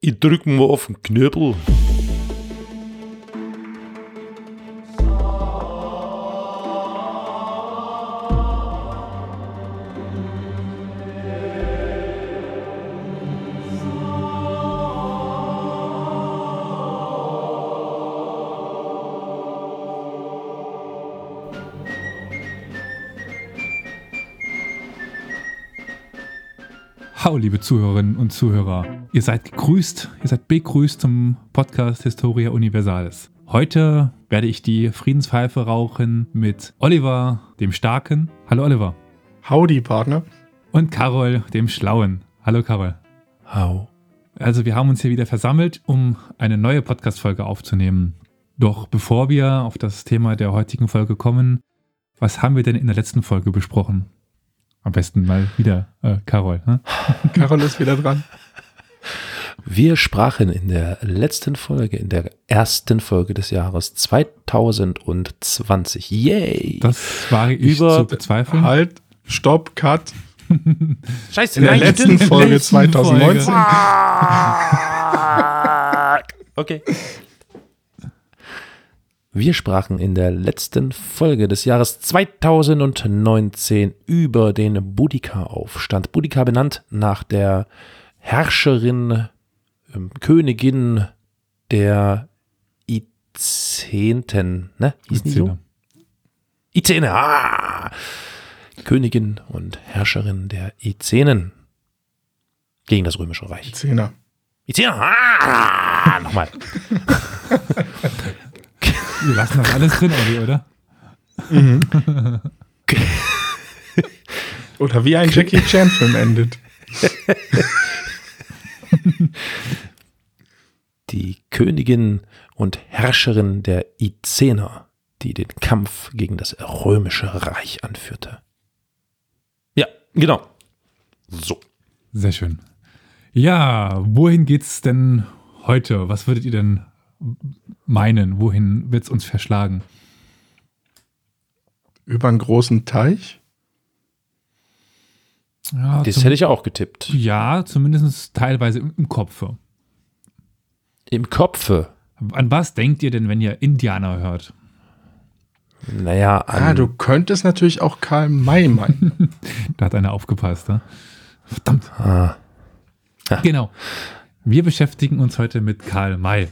Ich drück mal auf den Knöbel. Hallo, liebe Zuhörerinnen und Zuhörer. Ihr seid gegrüßt, ihr seid begrüßt zum Podcast Historia Universalis. Heute werde ich die Friedenspfeife rauchen mit Oliver, dem Starken. Hallo, Oliver. Howdy, Partner. Und Carol, dem Schlauen. Hallo, Carol. Hau. Also, wir haben uns hier wieder versammelt, um eine neue Podcast-Folge aufzunehmen. Doch bevor wir auf das Thema der heutigen Folge kommen, was haben wir denn in der letzten Folge besprochen? Am besten mal wieder, äh, Carol. Ne? Carol ist wieder dran. Wir sprachen in der letzten Folge, in der ersten Folge des Jahres 2020. Yay! Das war ich Über- zu bezweifeln. Halt, stopp, cut. Scheiße, In der letzten in der Folge letzten 2019. Okay. Wir sprachen in der letzten Folge des Jahres 2019 über den Boudica-Aufstand. Boudica benannt nach der Herrscherin, ähm, Königin der Izenten, ne? Hießen die so? Izene, ah! Königin und Herrscherin der Izenen gegen das Römische Reich. Zehner. Izene, ah! Nochmal. Wir lassen das alles drin, Olli, oder? Oder wie ein Jackie Chan-Film endet. die Königin und Herrscherin der Izener, die den Kampf gegen das römische Reich anführte. Ja, genau. So. Sehr schön. Ja, wohin geht's denn heute? Was würdet ihr denn meinen? Wohin wird's uns verschlagen? Über einen großen Teich. Ja, Das zum- hätte ich auch getippt. ja zumindest teilweise im, im Kopfe. Im Kopfe. An was denkt ihr denn, wenn ihr Indianer hört? Naja, an, Ah, du könntest natürlich auch Karl May meinen. Da hat einer aufgepasst, ne? Verdammt. Ah. Ja. Genau. Wir beschäftigen uns heute mit Karl May.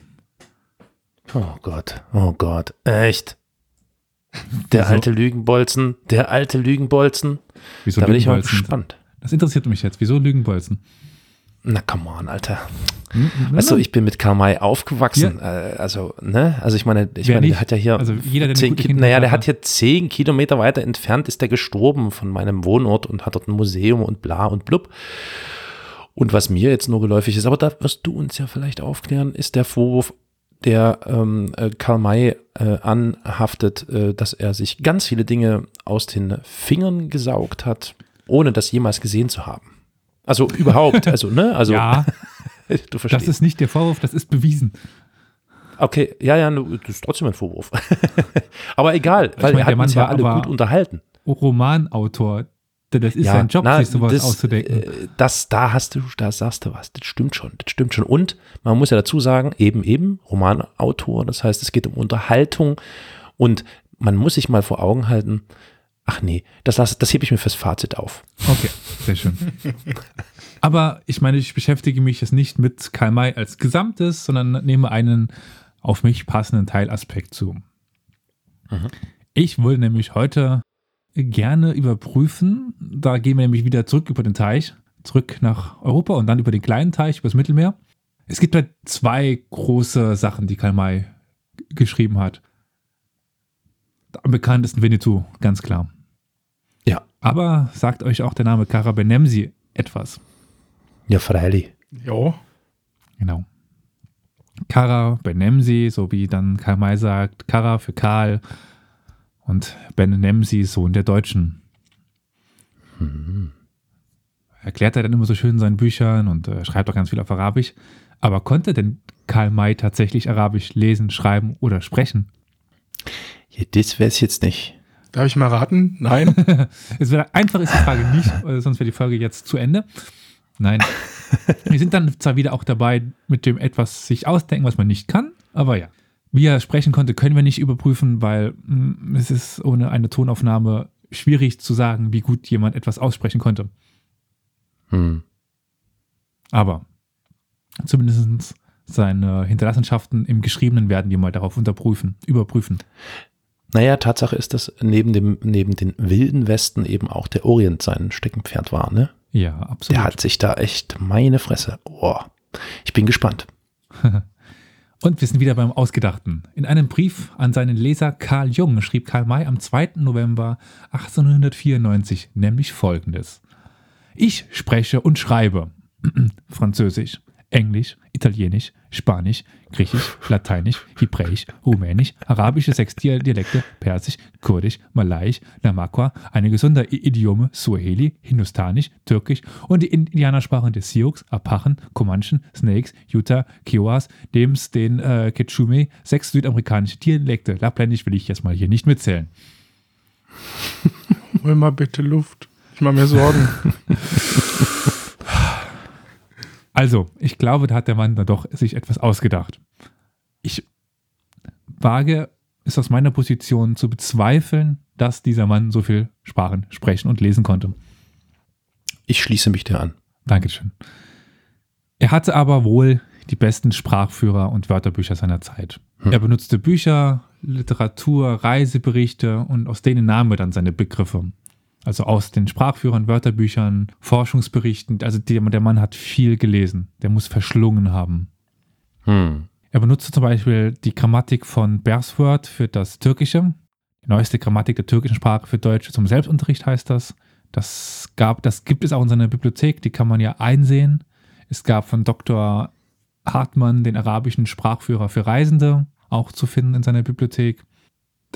Oh Gott, oh Gott, echt. Der Wieso? alte Lügenbolzen, der alte Lügenbolzen. Wieso da bin ich mal gespannt. Das interessiert mich jetzt. Wieso Lügenbolzen? Na, come on, Alter. Hm, Weißt du, ich bin mit Karl May aufgewachsen. Äh, also, ne? Also ich meine, ich Wer meine, nicht? der hat ja hier Also jeder, der zehn Ki- naja, der hat hier zehn Kilometer weiter entfernt, ist der gestorben von meinem Wohnort und hat dort ein Museum und bla und blub. Und was mir jetzt nur geläufig ist, aber da wirst du uns ja vielleicht aufklären, ist der Vorwurf, der ähm, äh, Karl May äh, anhaftet, äh, dass er sich ganz viele Dinge aus den Fingern gesaugt hat, ohne das jemals gesehen zu haben. Also überhaupt, also, ne? Also, ja, du verstehst. das ist nicht der Vorwurf, das ist bewiesen. Okay, ja, ja, das ist trotzdem ein Vorwurf. aber egal, weil er der hat Mann uns ja alle gut unterhalten. Romanautor, das ist ja, sein Job, na, sich sowas das, auszudenken. äh, Das, da hast du, da sagst du was. Das stimmt schon, das stimmt schon. Und man muss ja dazu sagen, eben, eben, Romanautor, das heißt, es geht um Unterhaltung und man muss sich mal vor Augen halten, ach nee, das, lass- das hebe ich mir fürs Fazit auf. Okay, sehr schön. Aber ich meine, ich beschäftige mich jetzt nicht mit Karl May als Gesamtes, sondern nehme einen auf mich passenden Teilaspekt zu. Mhm. Ich würde nämlich heute gerne überprüfen, da gehen wir nämlich wieder zurück über den Teich, zurück nach Europa und dann über den kleinen Teich, über das Mittelmeer. Es gibt halt zwei große Sachen, die Karl May geschrieben hat. Am bekanntesten Winnetou, ganz klar. Ja. Aber sagt euch auch der Name Kara Benemsi etwas? Ja, freilich. Jo. Genau. Kara Benemsi, so wie dann Karl May sagt, Kara für Karl und Benemsi, Sohn der Deutschen. Erklärt er dann immer so schön in seinen Büchern und äh, schreibt auch ganz viel auf Arabisch. Aber konnte denn Karl May tatsächlich Arabisch lesen, schreiben oder sprechen? Ja, das weiß ich jetzt nicht. Darf ich mal raten? Nein. Es wäre einfach ist die Frage nicht, äh, sonst wäre die Folge jetzt zu Ende. Nein. Wir sind dann zwar wieder auch dabei, mit dem etwas sich ausdenken, was man nicht kann, aber ja. Wie er sprechen konnte, können wir nicht überprüfen, weil mh, es ist ohne eine Tonaufnahme schwierig zu sagen, wie gut jemand etwas aussprechen konnte. Hm. Aber zumindest seine Hinterlassenschaften im Geschriebenen werden wir mal darauf unterprüfen, überprüfen. Naja, Tatsache ist, dass neben dem, neben den wilden Westen eben auch der Orient sein Steckenpferd war, ne? Ja, absolut. Der hat sich da echt, meine Fresse. Oh, ich bin gespannt. Und wir sind wieder beim Ausgedachten. In einem Brief an seinen Leser Karl Jung schrieb Karl May am 2. November 1894 nämlich folgendes. Ich spreche und schreibe Französisch, Englisch, Italienisch, Spanisch, Griechisch, Lateinisch, Hebräisch, Rumänisch, arabische sechs Dialekte, Persisch, Kurdisch, Malaiisch, Namakwa, einige Sonderidiome, Suaheli, Hindustanisch, Türkisch und die Indianersprachen des Sioux, Apachen, Comanchen, Snakes, Utah, Kiowas, Dems, den äh, Quechua, sechs südamerikanische Dialekte. Lappländisch will ich jetzt mal hier nicht mitzählen. Hol mal bitte Luft. Ich mache mir Sorgen. Also, ich glaube, da hat der Mann da doch sich etwas ausgedacht. Ich wage es aus meiner Position zu bezweifeln, dass dieser Mann so viel Sprachen sprechen und lesen konnte. Ich schließe mich dir an. Dankeschön. Er hatte aber wohl die besten Sprachführer und Wörterbücher seiner Zeit. Hm. Er benutzte Bücher, Literatur, Reiseberichte und aus denen nahm er dann seine Begriffe. Also aus den Sprachführern, Wörterbüchern, Forschungsberichten. Also der, der Mann hat viel gelesen. Der muss verschlungen haben. Hm. Er benutzte zum Beispiel die Grammatik von Bersworth für das Türkische. Die neueste Grammatik der türkischen Sprache für Deutsche zum Selbstunterricht heißt das. Das, gab, das gibt es auch in seiner Bibliothek, die kann man ja einsehen. Es gab von Dr. Hartmann den arabischen Sprachführer für Reisende, auch zu finden in seiner Bibliothek.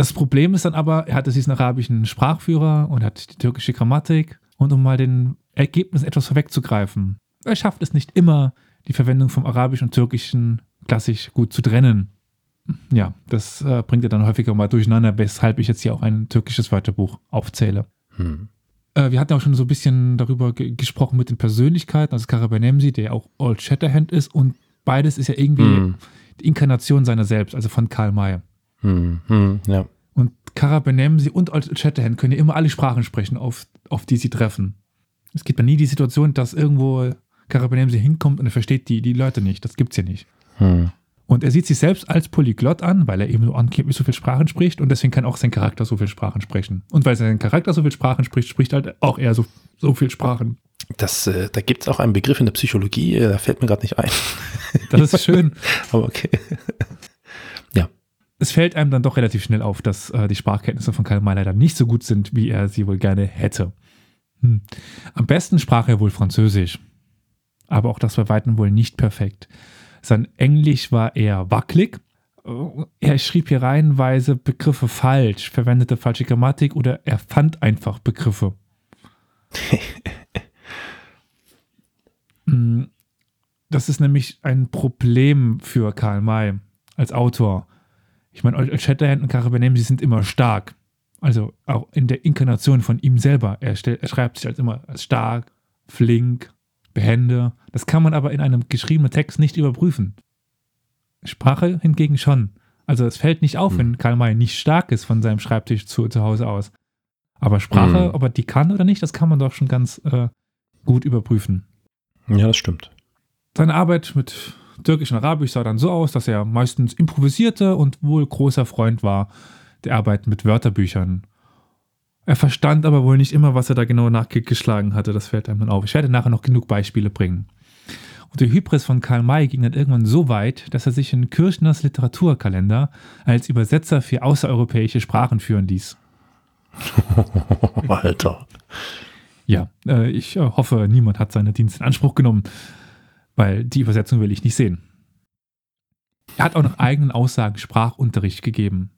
Das Problem ist dann aber, er hatte diesen arabischen Sprachführer und hat die türkische Grammatik. Und um mal den Ergebnis etwas vorwegzugreifen, er schafft es nicht immer, die Verwendung vom Arabischen und Türkischen klassisch gut zu trennen. Ja, das äh, bringt er dann häufiger mal durcheinander, weshalb ich jetzt hier auch ein türkisches Wörterbuch aufzähle. Hm. Äh, wir hatten auch schon so ein bisschen darüber ge gesprochen mit den Persönlichkeiten, also Karabanemsi, der auch Old Shatterhand ist und beides ist ja irgendwie Hm. die Inkarnation seiner selbst, also von Karl May. Hm. Hm. Ja. Und Karabanemsi und Old Shatterhand können ja immer alle Sprachen sprechen, auf, auf die sie treffen. Es gibt ja nie die Situation, dass irgendwo Karabanemsi hinkommt und er versteht die, die Leute nicht. Das gibt's ja nicht. Hm. Und er sieht sich selbst als Polyglott an, weil er eben so angeblich so viele Sprachen spricht und deswegen kann auch sein Charakter so viele Sprachen sprechen. Und weil sein Charakter so viele Sprachen spricht, spricht halt auch er so, so viele Sprachen. Das, äh, da gibt es auch einen Begriff in der Psychologie, äh, da fällt mir gerade nicht ein. Das ist schön. Aber okay. Es fällt einem dann doch relativ schnell auf, dass äh, die Sprachkenntnisse von Karl May leider nicht so gut sind, wie er sie wohl gerne hätte. Hm. Am besten sprach er wohl Französisch. Aber auch das war weitem wohl nicht perfekt. Sein Englisch war eher wackelig. Äh, Er schrieb hier reihenweise Begriffe falsch, verwendete falsche Grammatik oder er fand einfach Begriffe. Hm, Das ist nämlich ein Problem für Karl May als Autor. Ich meine, Old Shatterhand und Karabanem, sie sind immer stark. Also auch in der Inkarnation von ihm selber. Er, er schreibt sich als immer als stark, flink, behende. Das kann man aber in einem geschriebenen Text nicht überprüfen. Sprache hingegen schon. Also es fällt nicht auf, Hm. wenn Karl May nicht stark ist von seinem Schreibtisch zu, zu Hause aus. Aber Sprache, Hm. ob er die kann oder nicht, das kann man doch schon ganz äh, gut überprüfen. Ja, das stimmt. Seine Arbeit mit Türkisch und Arabisch sah dann so aus, dass er meistens improvisierte und wohl großer Freund war der Arbeit mit Wörterbüchern. Er verstand aber wohl nicht immer, was er da genau nachgeschlagen hatte. Das fällt einem dann auf. Ich werde nachher noch genug Beispiele bringen. Und die Hybris von Karl May ging dann irgendwann so weit, dass er sich in Kirchners Literaturkalender als Übersetzer für außereuropäische Sprachen führen ließ. Alter. Ja, äh, ich äh, hoffe, niemand hat seine Dienste in Anspruch genommen, weil die Übersetzung will ich nicht sehen. Er hat auch nach eigenen Aussagen Sprachunterricht gegeben.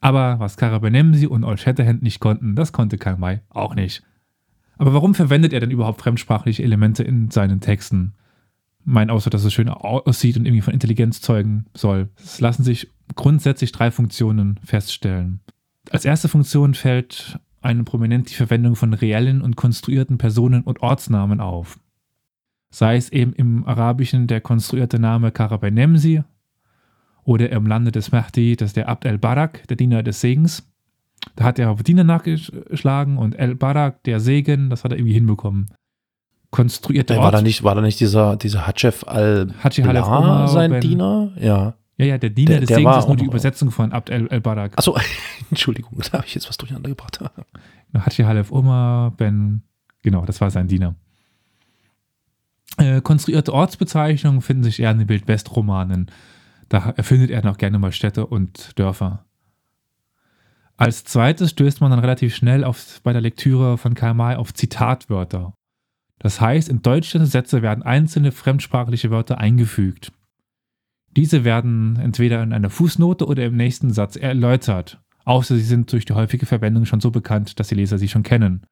Aber was Karabanemsi und Old Shatterhand nicht konnten, das konnte Karl May auch nicht. Aber warum verwendet er denn überhaupt fremdsprachliche Elemente in seinen Texten? Mein außer, dass es schön aussieht und irgendwie von Intelligenz zeugen soll. Es lassen sich grundsätzlich drei Funktionen feststellen. Als erste Funktion fällt einem prominent die Verwendung von reellen und konstruierten Personen und Ortsnamen auf. Sei es eben im Arabischen der konstruierte Name Karabenemsi oder im Lande des Mahdi, das ist der Abd el-Barak, der Diener des Segens. Da hat er auf Diener nachgeschlagen und el-Barak, der Segen, das hat er irgendwie hinbekommen. Konstruierte War da nicht, war da nicht dieser, dieser Hatschef Hatschi Halef al Omar, sein Ben- Diener? Ja. Ja, ja, der Diener Der- des der Segens ist nur die Übersetzung von Abd el- el-Barak. Achso, Entschuldigung, da habe ich jetzt was durcheinander gebracht. Hatschi Halef Omar, Ben, genau, das war sein Diener. Äh, konstruierte Ortsbezeichnungen finden sich eher in den Wildwest-Romanen. Da erfindet er noch gerne mal Städte und Dörfer. Als zweites stößt man dann relativ schnell auf, bei der Lektüre von Karl May auf Zitatwörter. Das heißt, in deutsche Sätze werden einzelne fremdsprachliche Wörter eingefügt. Diese werden entweder in einer Fußnote oder im nächsten Satz erläutert, außer sie sind durch die häufige Verwendung schon so bekannt, dass die Leser sie schon kennen.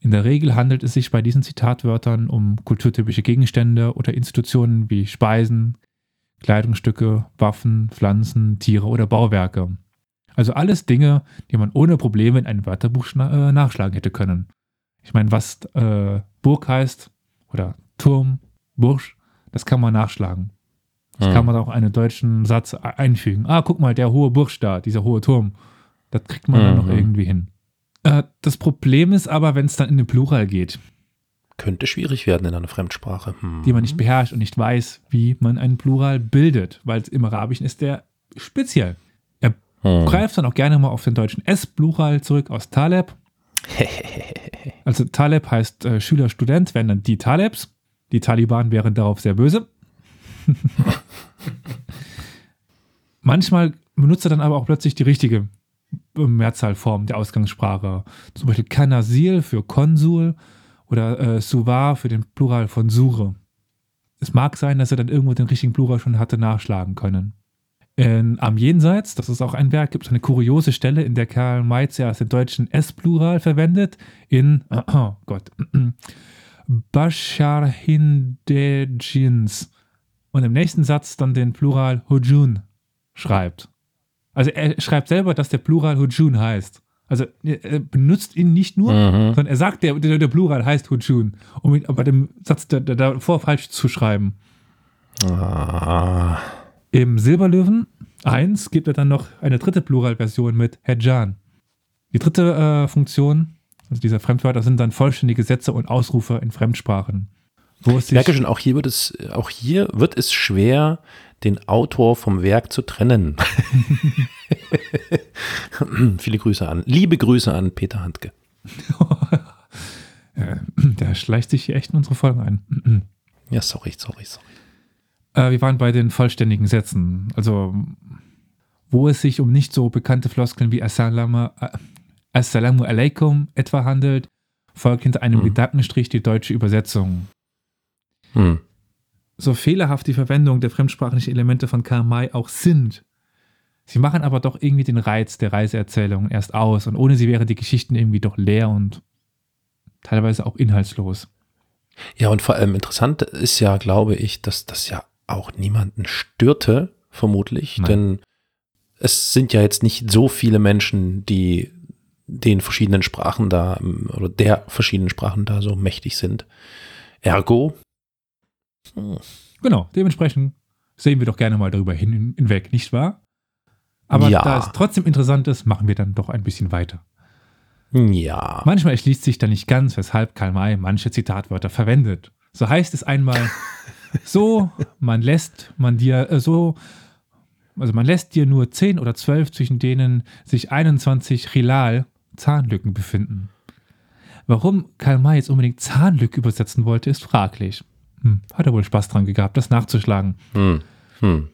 In der Regel handelt es sich bei diesen Zitatwörtern um kulturtypische Gegenstände oder Institutionen wie Speisen, Kleidungsstücke, Waffen, Pflanzen, Tiere oder Bauwerke. Also alles Dinge, die man ohne Probleme in einem Wörterbuch äh, nachschlagen hätte können. Ich meine, was äh, Burg heißt oder Turm, Bursch, das kann man nachschlagen. Das Hm. kann man auch in einen deutschen Satz e- einfügen. Ah, guck mal, der hohe Bursch da, dieser hohe Turm. Das kriegt man dann noch Mhm. irgendwie hin. Äh, das Problem ist aber, wenn es dann in den Plural geht, Könnte schwierig werden in einer Fremdsprache. Hm. die man nicht beherrscht und nicht weiß, wie man einen Plural bildet, weil im Arabischen ist der speziell. Er Hm. greift dann auch gerne mal auf den deutschen S-Plural zurück aus Taleb. Also Taleb heißt äh, Schüler, Student, wären dann die Talebs. Die Taliban wären darauf sehr böse. Manchmal benutzt er dann aber auch plötzlich die richtige äh, Mehrzahlform der Ausgangssprache. Zum Beispiel Kanasil für Konsul oder äh, Suvar für den Plural von Sure. Es mag sein, dass er dann irgendwo den richtigen Plural schon hatte nachschlagen können. In Am Jenseits, das ist auch ein Werk, gibt es eine kuriose Stelle, in der Karl May zuerst den deutschen S-Plural verwendet, in, oh Gott, Bashar Hindejins und im nächsten Satz dann den Plural Hujun schreibt. Also er schreibt selber, dass der Plural Hujun heißt. Also er benutzt ihn nicht nur, Mhm. sondern er sagt, der, der, der Plural heißt Hujun, um ihn bei dem Satz da- da- davor falsch zu schreiben. Ah. Im Silberlöwen 1 gibt er dann noch eine dritte Pluralversion mit Hedjan. Die dritte äh, Funktion, also dieser Fremdwörter, sind dann vollständige Sätze und Ausrufe in Fremdsprachen. Wo Ich merke schon, auch hier wird es, auch hier wird es schwer, den Autor vom Werk zu trennen. Viele Grüße an, liebe Grüße an Peter Handke. der schleicht sich hier echt in unsere Folgen ein. Ja, sorry, sorry, sorry. Äh, wir waren bei den vollständigen Sätzen. Also, wo es sich um nicht so bekannte Floskeln wie Assalamu, äh, Assalamu alaikum etwa handelt, folgt hinter einem Mhm. Gedankenstrich die deutsche Übersetzung. Hm. So fehlerhaft die Verwendung der fremdsprachlichen Elemente von Karl May auch sind. Sie machen aber doch irgendwie den Reiz der Reiseerzählung erst aus und ohne sie wären die Geschichten irgendwie doch leer und teilweise auch inhaltslos. Ja, und vor allem interessant ist ja, glaube ich, dass das ja auch niemanden störte, vermutlich, Nein. denn es sind ja jetzt nicht so viele Menschen, die den verschiedenen Sprachen da oder der verschiedenen Sprachen da so mächtig sind. Ergo, hm, Genau, dementsprechend sehen wir doch gerne mal darüber hin, hinweg, nicht wahr? Aber Ja. da es trotzdem interessant ist, machen wir dann doch ein bisschen weiter. ja. Manchmal erschließt sich dann nicht ganz, weshalb Karl May manche Zitatwörter verwendet. So heißt es einmal, so, man lässt man dir, äh, so, also man lässt dir nur 10 oder 12, zwischen denen sich 21 Rilal Zahnlücken befinden. Warum Karl May jetzt unbedingt Zahnlücke übersetzen wollte, ist fraglich. Hm, hat er wohl Spaß dran gehabt, das nachzuschlagen. Hm. Hm.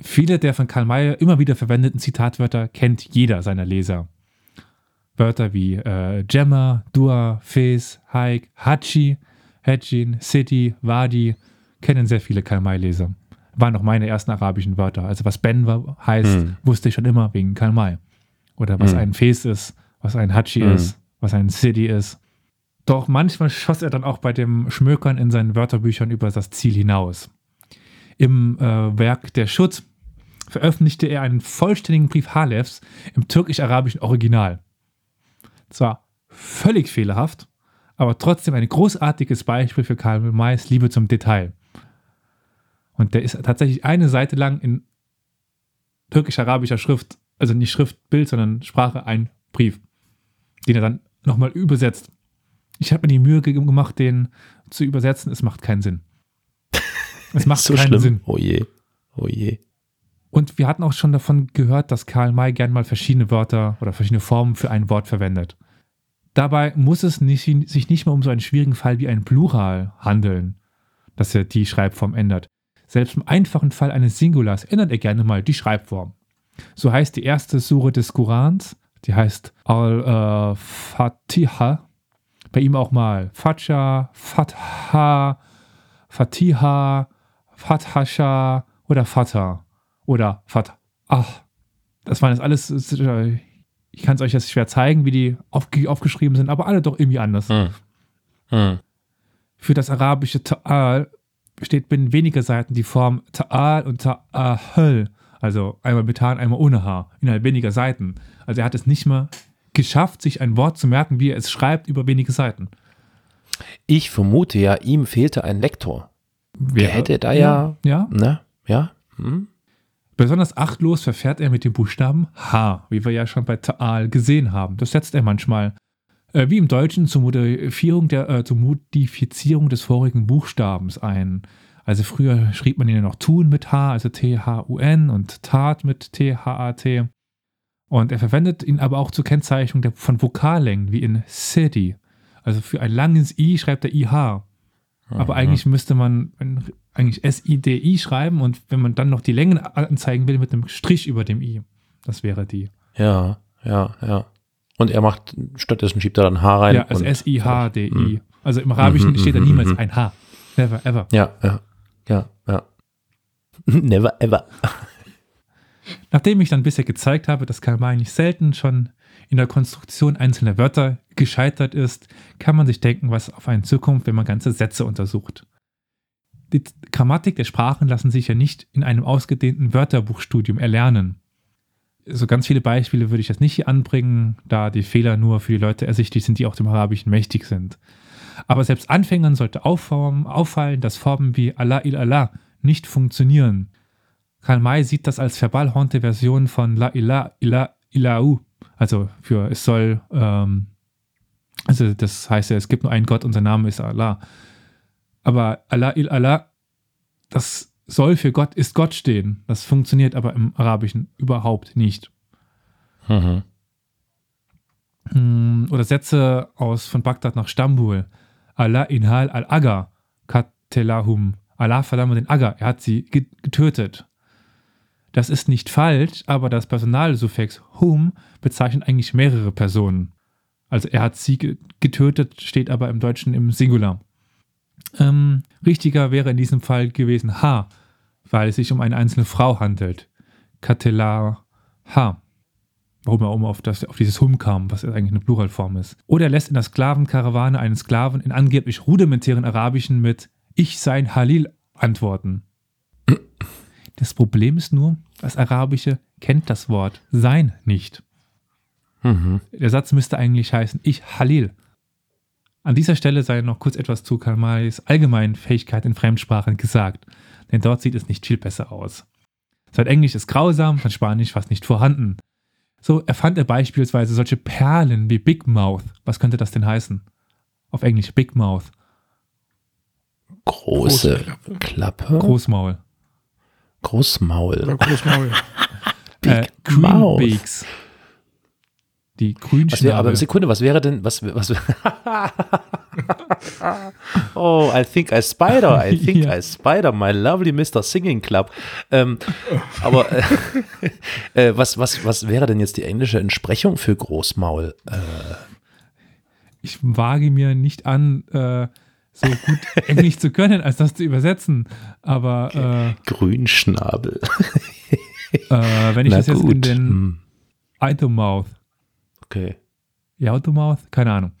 Viele der von Karl May immer wieder verwendeten Zitatwörter kennt jeder seiner Leser. Wörter wie äh, Gemma, Dua, Fes, Haik, Hachi, Hedjin, City, Wadi kennen sehr viele Karl May-Leser. Waren auch meine ersten arabischen Wörter. Also was Ben war, heißt, Hm. wusste ich schon immer wegen Karl May. Oder was Hm. ein Fes ist, was ein Hachi Hm. ist, was ein City ist. Doch manchmal schoss er dann auch bei dem Schmökern in seinen Wörterbüchern über das Ziel hinaus. Im äh, Werk Der Schutz veröffentlichte er einen vollständigen Brief Halefs im türkisch-arabischen Original. Zwar völlig fehlerhaft, aber trotzdem ein großartiges Beispiel für Karl Mays Liebe zum Detail. Und der ist tatsächlich eine Seite lang in türkisch-arabischer Schrift, also nicht Schriftbild, sondern Sprache, ein Brief, den er dann nochmal übersetzt. Ich habe mir die Mühe gemacht, den zu übersetzen. Es macht keinen Sinn. Es macht so keinen schlimm. Sinn. Oh je. Oh je. Und wir hatten auch schon davon gehört, dass Karl May gern mal verschiedene Wörter oder verschiedene Formen für ein Wort verwendet. Dabei muss es nicht, sich nicht mal um so einen schwierigen Fall wie ein Plural handeln, dass er die Schreibform ändert. Selbst im einfachen Fall eines Singulars ändert er gerne mal die Schreibform. So heißt die erste Sure des Korans, die heißt Al-Fatiha, bei ihm auch mal Fatha, Fatha, Fatiha, Fathasha oder Fatha oder Fatah. Das waren jetzt alles, ich kann es euch jetzt schwer zeigen, wie die aufgeschrieben sind, aber alle doch irgendwie anders. Hm. Hm. Für das arabische Ta'al steht binnen weniger Seiten die Form Ta'al und Ta'ahel, also einmal mit H und einmal ohne H, innerhalb weniger Seiten. Also er hat es nicht mal geschafft, sich ein Wort zu merken, wie er es schreibt, über wenige Seiten. Ich vermute ja, ihm fehlte ein Lektor. Wer Der hätte da ja, ja, ne, ja, hm? Besonders achtlos verfährt er mit dem Buchstaben H, wie wir ja schon bei Ta'al gesehen haben. Das setzt er manchmal, äh, wie im Deutschen, zur Modifizierung, der, äh, zur Modifizierung des vorigen Buchstabens ein. Also früher schrieb man ihn ja noch Tun mit H, also T-H-U-N und Tat mit T-H-A-T. Und er verwendet ihn aber auch zur Kennzeichnung der, von Vokallängen, wie in City. Also für ein langes I schreibt er IH. Aber eigentlich müsste man eigentlich S-I-D-I schreiben und wenn man dann noch die Längen anzeigen will, mit einem Strich über dem I. Das wäre die. Ja, ja, ja. Und er macht, stattdessen schiebt er dann H rein. Ja, also S-I-H-D-I. Mhm. Also im Arabischen Mhm, steht da mhm, niemals mhm. ein H. Never, ever. Ja, ja, ja, ja. Never ever. Nachdem ich dann bisher gezeigt habe, dass Karl nicht selten schon in der Konstruktion einzelner Wörter gescheitert ist, kann man sich denken, was auf einen zukommt, wenn man ganze Sätze untersucht. Die Grammatik der Sprachen lassen sich ja nicht in einem ausgedehnten Wörterbuchstudium erlernen. So ganz viele Beispiele würde ich jetzt nicht hier anbringen, da die Fehler nur für die Leute ersichtlich sind, die auch dem Arabischen mächtig sind. Aber selbst Anfängern sollte auffallen dass Formen wie Allah il Allah nicht funktionieren. Karl May sieht das als verbalhornte Version von La Ilah Ilah Ilahu. Also für es soll, ähm, also das heißt ja, es gibt nur einen Gott und sein Name ist Allah. Aber Allah il Allah, das soll für Gott ist Gott stehen. Das funktioniert aber im Arabischen überhaupt nicht. Mhm. Hm, Oder Sätze aus von Bagdad nach Stambul. Allah inhal al-Aga katelahum. Allah verdamme den Aga, er hat sie ge- getötet. Das ist nicht falsch, aber das Personalsuffix hum bezeichnet eigentlich mehrere Personen. Also er hat sie ge- getötet, steht aber im Deutschen im Singular. Ähm, richtiger wäre in diesem Fall gewesen ha, weil es sich um eine einzelne Frau handelt. Katela ha. Warum er um auf, das, auf dieses Hum kam, was eigentlich eine Pluralform ist. Oder er lässt in der Sklavenkarawane einen Sklaven in angeblich rudimentären Arabischen mit Ich sein Halil antworten. Das Problem ist nur, das Arabische kennt das Wort sein nicht. Mhm. Der Satz müsste eigentlich heißen Ich Halil. An dieser Stelle sei noch kurz etwas zu Karl Mays allgemeinen Fähigkeit in Fremdsprachen gesagt, denn dort sieht es nicht viel besser aus. Sein Englisch ist grausam, sein Spanisch fast nicht vorhanden. So erfand er beispielsweise solche Perlen wie Big Mouth. Was könnte das denn heißen? Auf Englisch Big Mouth, Große Große Klappe. Großmaul. Großmaul. Oder Großmaul. Big äh, Mouth. Die wäre, aber Grünschnabel. Sekunde, was wäre denn, was, was, oh, I think I spider, I think Ja. I spider, my lovely Mr. Singing Club. Ähm, aber äh, äh, was, was, was wäre denn jetzt die englische Entsprechung für Großmaul? Äh, ich wage mir nicht an, äh, so gut Englisch zu können, als das zu übersetzen. Aber Grünschnabel. äh, äh, wenn ich Na das jetzt in gut. den Hm, Automouth, Okay. ja, Automouth, keine Ahnung.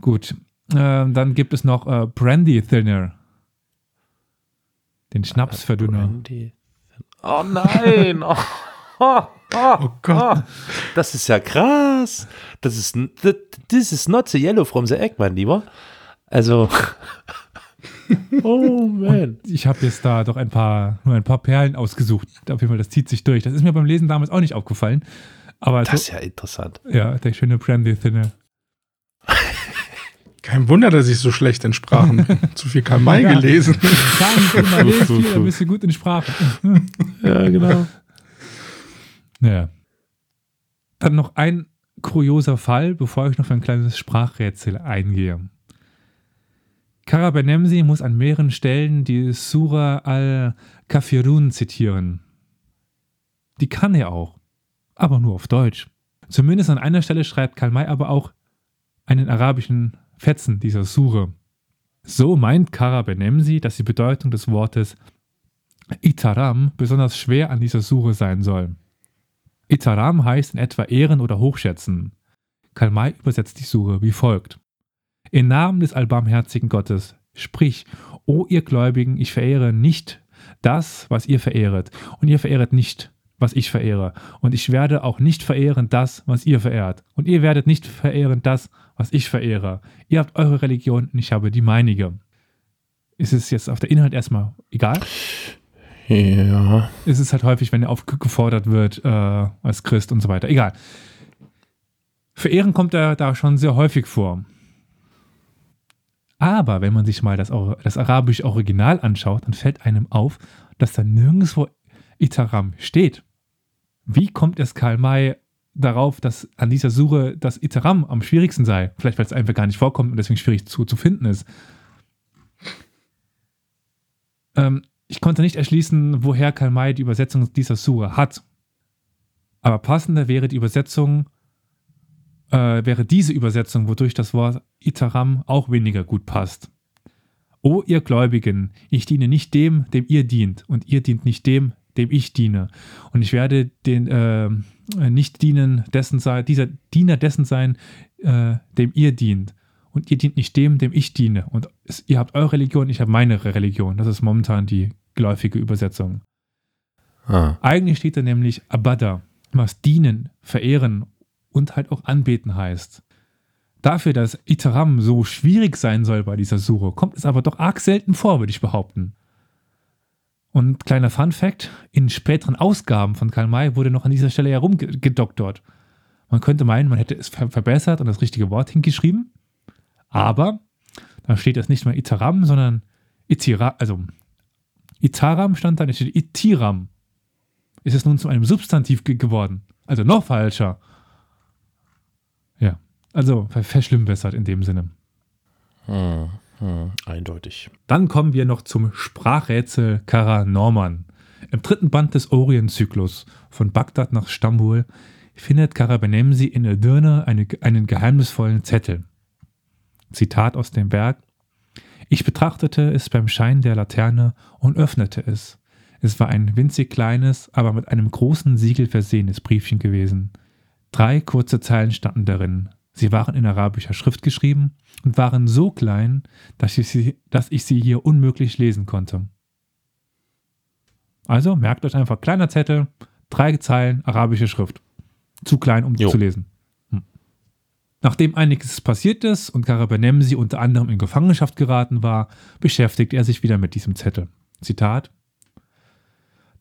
Gut. Ähm, dann gibt es noch äh, Brandy Thinner. Den Schnapsverdünner. Brandy. Oh nein. Oh, oh, oh, Oh Gott. Das ist ja krass. Das ist, das, this is not the yellow from the egg, mein Lieber. Also, oh man. Ich habe jetzt da doch ein paar, nur ein paar Perlen ausgesucht. Auf jeden Fall, das zieht sich durch. Das ist mir beim Lesen damals auch nicht aufgefallen. Aber Das ist ja interessant. ja, der schöne Brandy Thinner. Kein Wunder, dass ich so schlecht in Sprachen bin. Zu viel Karl May Ja. gelesen. Sagen immer, lest viel, dann bist du gut in Sprache. Ja, genau. Ja. Dann noch ein kurioser Fall, bevor ich noch für ein kleines Sprachrätsel eingehe. Karabenemsi muss an mehreren Stellen die Sura al-Kafirun zitieren. Die kann er auch, aber nur auf Deutsch. Zumindest an einer Stelle schreibt Karl May aber auch einen arabischen Fetzen dieser Sure. So meint Karabenemsi, dass die Bedeutung des Wortes Itaram besonders schwer an dieser Sure sein soll. Itaram heißt in etwa ehren oder hochschätzen. Karl May übersetzt die Sure wie folgt. Im Namen des allbarmherzigen Gottes, sprich, o ihr Gläubigen, ich verehre nicht das, was ihr verehret, und ihr verehret nicht, was ich verehre, und ich werde auch nicht verehren das, was ihr verehrt, und ihr werdet nicht verehren das, was ich verehre. Ihr habt eure Religion und ich habe die meinige. Ist es jetzt auf der Inhalt erstmal egal? Ja. Es ist halt häufig, wenn er aufgefordert wird äh, als Christ und so weiter. Egal. Verehren kommt er da schon sehr häufig vor. Aber wenn man sich mal das, das arabische Original anschaut, dann fällt einem auf, dass da nirgendwo Itaram steht. Wie kommt es Karl May darauf, dass an dieser Suche das Itaram am schwierigsten sei? Vielleicht, weil es einfach gar nicht vorkommt und deswegen schwierig zu, zu finden ist. Ähm, ich konnte nicht erschließen, woher Karl May die Übersetzung dieser Sure hat. Aber passender wäre die Übersetzung, äh, wäre diese Übersetzung, wodurch das Wort Itaram auch weniger gut passt. O ihr Gläubigen, ich diene nicht dem, dem ihr dient, und ihr dient nicht dem, dem ich diene. Und ich werde den äh, nicht dienen dessen sein, dieser Diener dessen sein, äh, dem ihr dient. Und ihr dient nicht dem, dem ich diene. Und es, ihr habt eure Religion, ich habe meine Religion. Das ist momentan die geläufige Übersetzung. Ah. Eigentlich steht da nämlich Abada, was dienen, verehren und halt auch anbeten heißt. Dafür, dass Iteram so schwierig sein soll bei dieser Suche, kommt es aber doch arg selten vor, würde ich behaupten. Und kleiner Fun Fact: In späteren Ausgaben von Karl May wurde noch an dieser Stelle herumgedoktort. Man könnte meinen, man hätte es ver verbessert und das richtige Wort hingeschrieben, aber da steht es nicht mehr Iteram, sondern Itira, also Itaram stand da, da steht Itiram. Ist es nun zu einem Substantiv ge geworden? Also noch falscher. Also ver- verschlimmbessert in dem Sinne. Hm, hm, eindeutig. Dann kommen wir noch zum Sprachrätsel Kara Norman. Im dritten Band des Orientzyklus von Bagdad nach Stambul findet Karabenemsi in Edirne eine, einen geheimnisvollen Zettel. Zitat aus dem Werk. Ich betrachtete es beim Schein der Laterne und öffnete es. Es war ein winzig kleines, aber mit einem großen Siegel versehenes Briefchen gewesen. Drei kurze Zeilen standen darin. Sie waren in arabischer Schrift geschrieben und waren so klein, dass ich sie, dass ich sie hier unmöglich lesen konnte. Also merkt euch einfach kleiner Zettel, drei Zeilen arabische Schrift. Zu klein, um Jo. zu lesen. Hm. Nachdem einiges passiert ist und Karabenemsi unter anderem in Gefangenschaft geraten war, beschäftigt er sich wieder mit diesem Zettel. Zitat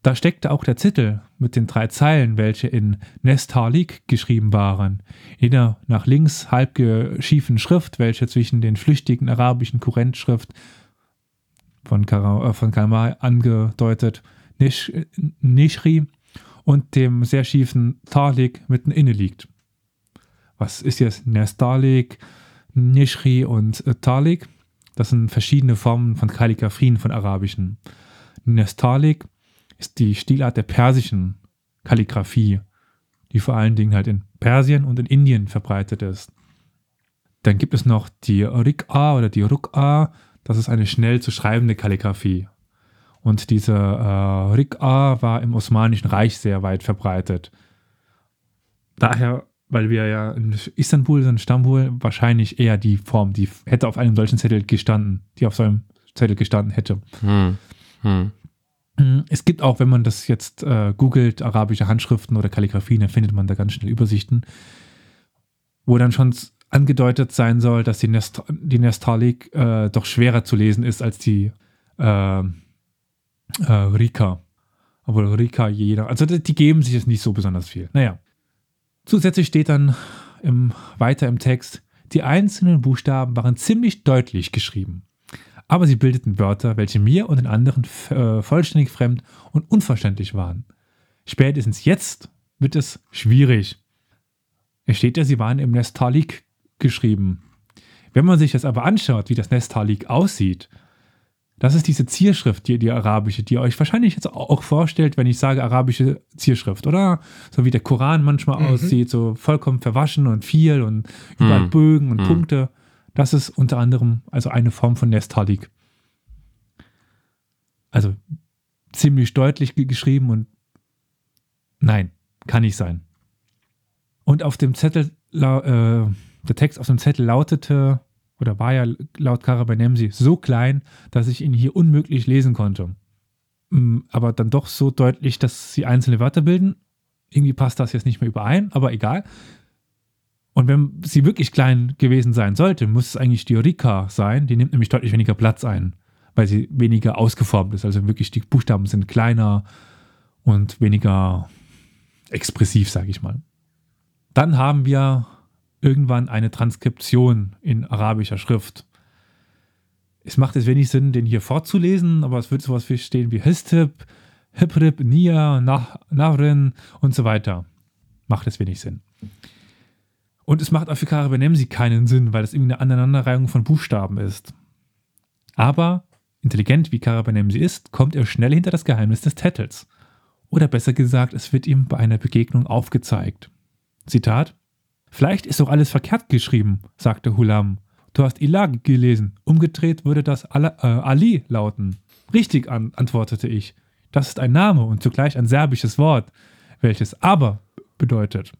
da steckte auch der Zettel mit den drei Zeilen, welche in Nestalik geschrieben waren, in der nach links halb geschiefen Schrift, welche zwischen den flüchtigen arabischen Kurrentschrift von, Kara, äh, von Kalmar angedeutet, Nish, Nishri und dem sehr schiefen Talik mitten inne liegt. Was ist jetzt Nestalik, Nishri und äh, Talik? Das sind verschiedene Formen von Kalligraphien von Arabischen. Nestalik ist die Stilart der persischen Kalligraphie, die vor allen Dingen halt in Persien und in Indien verbreitet ist. Dann gibt es noch die Rik'a oder die Ruk'a, das ist eine schnell zu schreibende Kalligraphie. Und diese äh, Rik'a war im Osmanischen Reich sehr weit verbreitet. Daher, weil wir ja in Istanbul sind, Stambul, wahrscheinlich eher die Form, die hätte auf einem solchen Zettel gestanden, die auf so einem Zettel gestanden hätte. Hm. Hm. Mm, Es gibt auch, wenn man das jetzt äh, googelt, arabische Handschriften oder Kalligraphien, dann findet man da ganz schnell Übersichten. wo dann schon angedeutet sein soll, dass die, Nest die Nestalik äh, doch schwerer zu lesen ist als die äh, äh, Rika. Obwohl Rika jeder, also die geben sich jetzt nicht so besonders viel. Naja. Zusätzlich steht dann im, weiter im Text, die einzelnen Buchstaben waren ziemlich deutlich geschrieben. Aber sie bildeten Wörter, welche mir und den anderen äh, vollständig fremd und unverständlich waren. Spätestens jetzt wird es schwierig. Es steht ja, sie waren im Nestalik geschrieben. Wenn man sich das aber anschaut, wie das Nestalik aussieht, das ist diese Zierschrift, die, die arabische, die ihr euch wahrscheinlich jetzt auch vorstellt, wenn ich sage arabische Zierschrift, oder? So wie der Koran manchmal mhm. aussieht, so vollkommen verwaschen und viel und überall mhm. Bögen und mhm. Punkte. Das ist unter anderem also eine Form von Nestalik. Also ziemlich deutlich geschrieben und nein, kann nicht sein. Und auf dem Zettel, äh, der Text auf dem Zettel lautete oder war ja laut Karabanemsi so klein, dass ich ihn hier unmöglich lesen konnte. Mm, aber dann doch so deutlich, dass sie einzelne Wörter bilden. Irgendwie passt das jetzt nicht mehr überein, aber egal. Und wenn sie wirklich klein gewesen sein sollte, muss es eigentlich die Rika sein. Die nimmt nämlich deutlich weniger Platz ein, weil sie weniger ausgeformt ist. Also wirklich die Buchstaben sind kleiner und weniger expressiv, sage ich mal. Dann haben wir irgendwann eine Transkription in arabischer Schrift. Es macht jetzt wenig Sinn, den hier vorzulesen, aber es wird sowas wie stehen wie Histib, Hibrib, Nia, Navrin und so weiter. Macht es wenig Sinn. Und es macht auch für Karabenemsi keinen Sinn, weil es irgendwie eine Aneinanderreihung von Buchstaben ist. Aber, intelligent wie Karabenemsi ist, kommt er schnell hinter das Geheimnis des Tettels. Oder besser gesagt, es wird ihm bei einer Begegnung aufgezeigt. Zitat: Vielleicht ist doch alles verkehrt geschrieben, sagte Hulam. Du hast Ilah gelesen. Umgedreht würde das äh, Ali lauten. Richtig, an, antwortete ich. Das ist ein Name und zugleich ein serbisches Wort, welches aber bedeutet.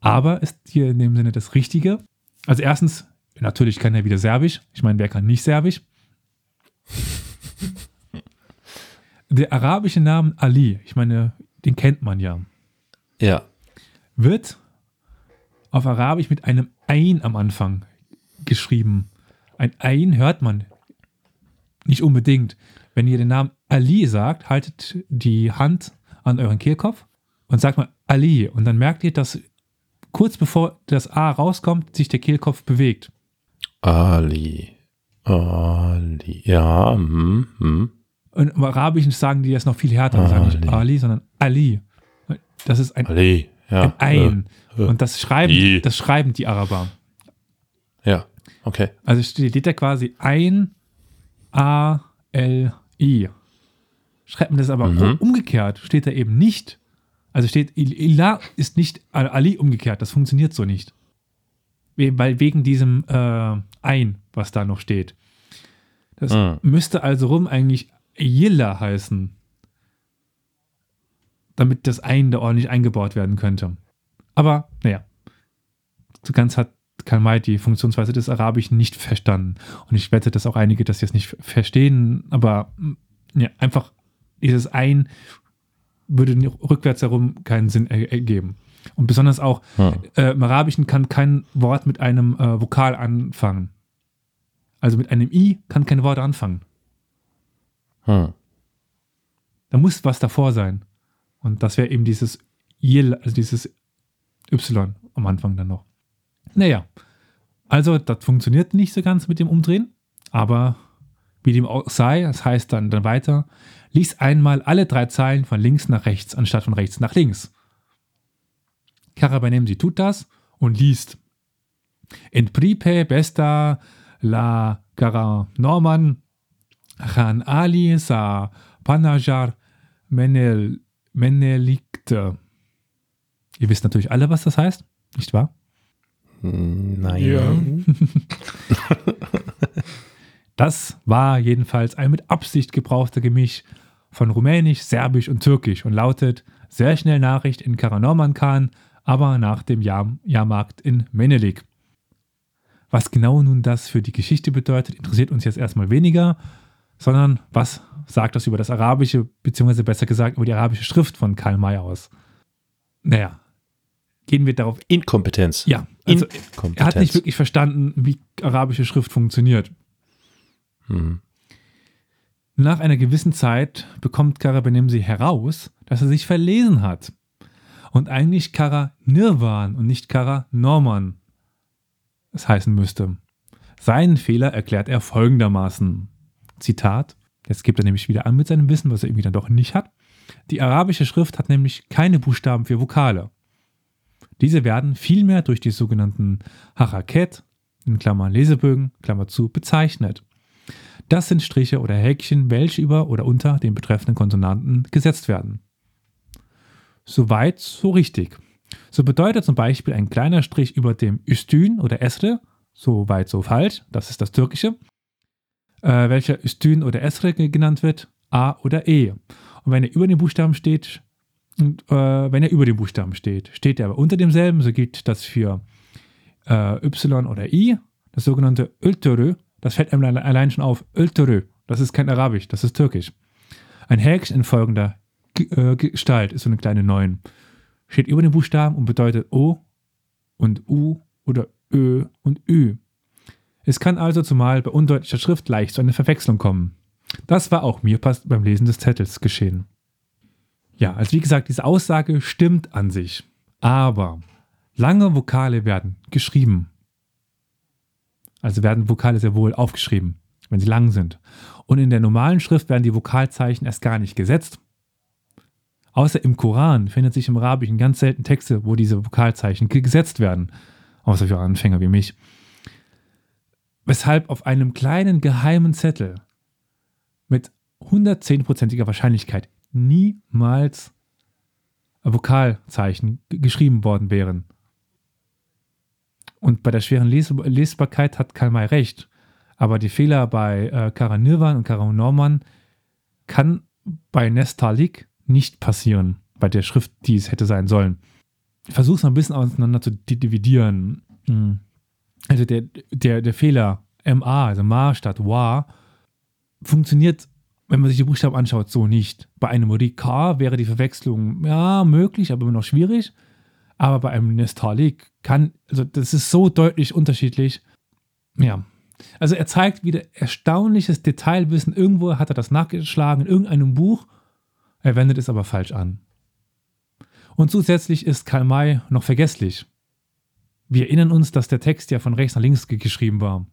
Aber ist hier in dem Sinne das Richtige? Also erstens, natürlich kann er wieder Serbisch. Ich meine, wer kann nicht Serbisch? Der arabische Name Ali, ich meine, den kennt man ja. Ja. Wird auf Arabisch mit einem Ein am Anfang geschrieben. Ein Ein hört man nicht unbedingt. Wenn ihr den Namen Ali sagt, haltet die Hand an euren Kehlkopf und sagt mal Ali. Und dann merkt ihr, dass kurz bevor das A rauskommt, sich der Kehlkopf bewegt. Ali. Ali. Ja. Hm, hm. Und im Arabischen sagen die das noch viel härter. Ali. Sagen nicht Ali, sondern Ali. Das ist ein Ali. Ja. Ein. Äh, äh, und das schreiben, das schreiben die Araber. Ja, okay. Also steht da quasi ein A-L-I. Schreibt man das aber mhm. umgekehrt, steht da eben nicht. Also steht Ilah ist nicht Ali umgekehrt, das funktioniert so nicht. Weil wegen diesem äh, Ein, was da noch steht. Das mhm. müsste also rum eigentlich Yilla heißen damit das ein da ordentlich eingebaut werden könnte. Aber naja, so ganz hat Karl die Funktionsweise des Arabischen nicht verstanden. Und ich wette, dass auch einige das jetzt nicht verstehen, aber ja, einfach dieses ein würde rückwärts herum keinen Sinn ergeben. Und besonders auch hm. äh, im Arabischen kann kein Wort mit einem äh, Vokal anfangen. Also mit einem I kann kein Wort anfangen. Hm. Da muss was davor sein. Und das wäre eben dieses Y, also dieses Y am Anfang dann noch. Naja, also das funktioniert nicht so ganz mit dem Umdrehen, aber wie dem auch sei, das heißt dann, dann weiter, lies einmal alle drei Zeilen von links nach rechts anstatt von rechts nach links. Karabanemsi tut das und liest. In Pripe besta la Gara Norman Khan Ali sa Panajar Menel Menelikte. Ihr wisst natürlich alle, was das heißt, nicht wahr? Nein. Ja. das war jedenfalls ein mit Absicht gebrauchter Gemisch von Rumänisch, Serbisch und Türkisch und lautet sehr schnell Nachricht in Karanorman aber nach dem Jahr Jahrmarkt in Menelik. Was genau nun das für die Geschichte bedeutet, interessiert uns jetzt erstmal weniger, sondern was sagt das über das arabische, beziehungsweise besser gesagt über die arabische Schrift von Karl May aus. Naja, gehen wir darauf. Inkompetenz. Ja, also Inkompetenz. er hat nicht wirklich verstanden, wie arabische Schrift funktioniert. Mhm. Nach einer gewissen Zeit bekommt Kara Benemsi heraus, dass er sich verlesen hat. Und eigentlich Kara Nirwan und nicht Kara Norman es heißen müsste. Seinen Fehler erklärt er folgendermaßen. Zitat, jetzt gibt er nämlich wieder an mit seinem Wissen, was er irgendwie dann doch nicht hat. Die arabische Schrift hat nämlich keine Buchstaben für Vokale. Diese werden vielmehr durch die sogenannten Haraket, in Klammern Lesebögen, Klammer zu, bezeichnet. Das sind Striche oder Häkchen, welche über oder unter den betreffenden Konsonanten gesetzt werden. Soweit, so richtig. So bedeutet zum Beispiel ein kleiner Strich über dem Üstün oder Esre, so weit, so falsch, das ist das Türkische, äh, welcher Üstün oder Esre genannt wird, A oder E. Und wenn er über den Buchstaben steht, und, äh, wenn er über den Buchstaben steht, steht er aber unter demselben, so gilt das für äh, Y oder I, das sogenannte Öltörö, das fällt einem allein schon auf, Öltörö, das ist kein Arabisch, das ist Türkisch. Ein Häkchen in folgender äh, Gestalt ist so eine kleine 9 steht über den Buchstaben und bedeutet O und U oder Ö und Ü. Es kann also zumal bei undeutlicher Schrift leicht zu einer Verwechslung kommen. Das war auch mir beim Lesen des Zettels geschehen. Ja, also wie gesagt, diese Aussage stimmt an sich. Aber lange Vokale werden geschrieben. Also werden Vokale sehr wohl aufgeschrieben, wenn sie lang sind. Und in der normalen Schrift werden die Vokalzeichen erst gar nicht gesetzt, Außer im Koran findet sich im Arabischen ganz selten Texte, wo diese Vokalzeichen gesetzt werden. Außer für Anfänger wie mich. Weshalb auf einem kleinen geheimen Zettel mit 110%iger Wahrscheinlichkeit niemals Vokalzeichen geschrieben worden wären. Und bei der schweren Les Lesbarkeit hat Karl May recht. Aber die Fehler bei äh, Kara Nirwan und Kara Norman kann bei Nestalik nicht passieren bei der Schrift, die es hätte sein sollen. Ich versuche es ein bisschen auseinander zu dividieren. Hm. Also der, der, der Fehler MA, also Ma statt Wa, funktioniert, wenn man sich die Buchstaben anschaut, so nicht. Bei einem Rika wäre die Verwechslung ja möglich, aber immer noch schwierig. Aber bei einem Nestalik kann, also das ist so deutlich unterschiedlich. Ja. Also er zeigt wieder erstaunliches Detailwissen. Irgendwo hat er das nachgeschlagen in irgendeinem Buch er wendet es aber falsch an. Und zusätzlich ist Karl May noch vergesslich. Wir erinnern uns, dass der Text ja von rechts nach links geschrieben war.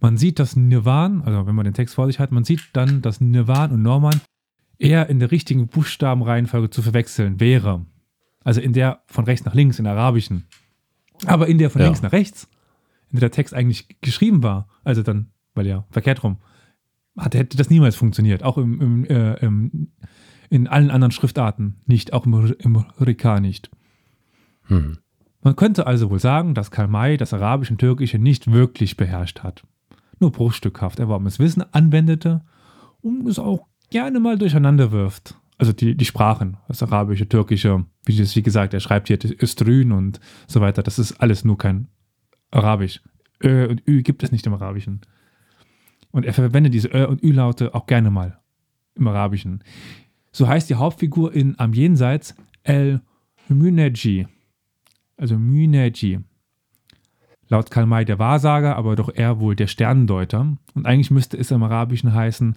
Man sieht, dass Nirvan, also wenn man den Text vor sich hat, man sieht dann, dass Nirvan und Norman eher in der richtigen Buchstabenreihenfolge zu verwechseln wäre. Also in der von rechts nach links, in der arabischen. Aber in der von ja. links nach rechts, in der der Text eigentlich geschrieben war, also dann, weil ja verkehrt rum, hat, hätte das niemals funktioniert. Auch im, im, äh, im in allen anderen Schriftarten nicht, auch im, im Rika nicht. Hm. Man könnte also wohl sagen, dass Karl May das Arabische und Türkische nicht wirklich beherrscht hat. Nur bruchstückhaft erworbenes Wissen anwendete und es auch gerne mal durcheinander wirft. Also die, die Sprachen, das Arabische, Türkische, wie, das, wie gesagt, er schreibt hier Östrün und so weiter, das ist alles nur kein Arabisch. Ö und Ü gibt es nicht im Arabischen. Und er verwendet diese Ö und Ü-Laute auch gerne mal im Arabischen. So heißt die Hauptfigur in Am Jenseits El Müneji. Also Müneji. Laut Karl May der Wahrsager, aber doch eher wohl der Sternendeuter. Und eigentlich müsste es im Arabischen heißen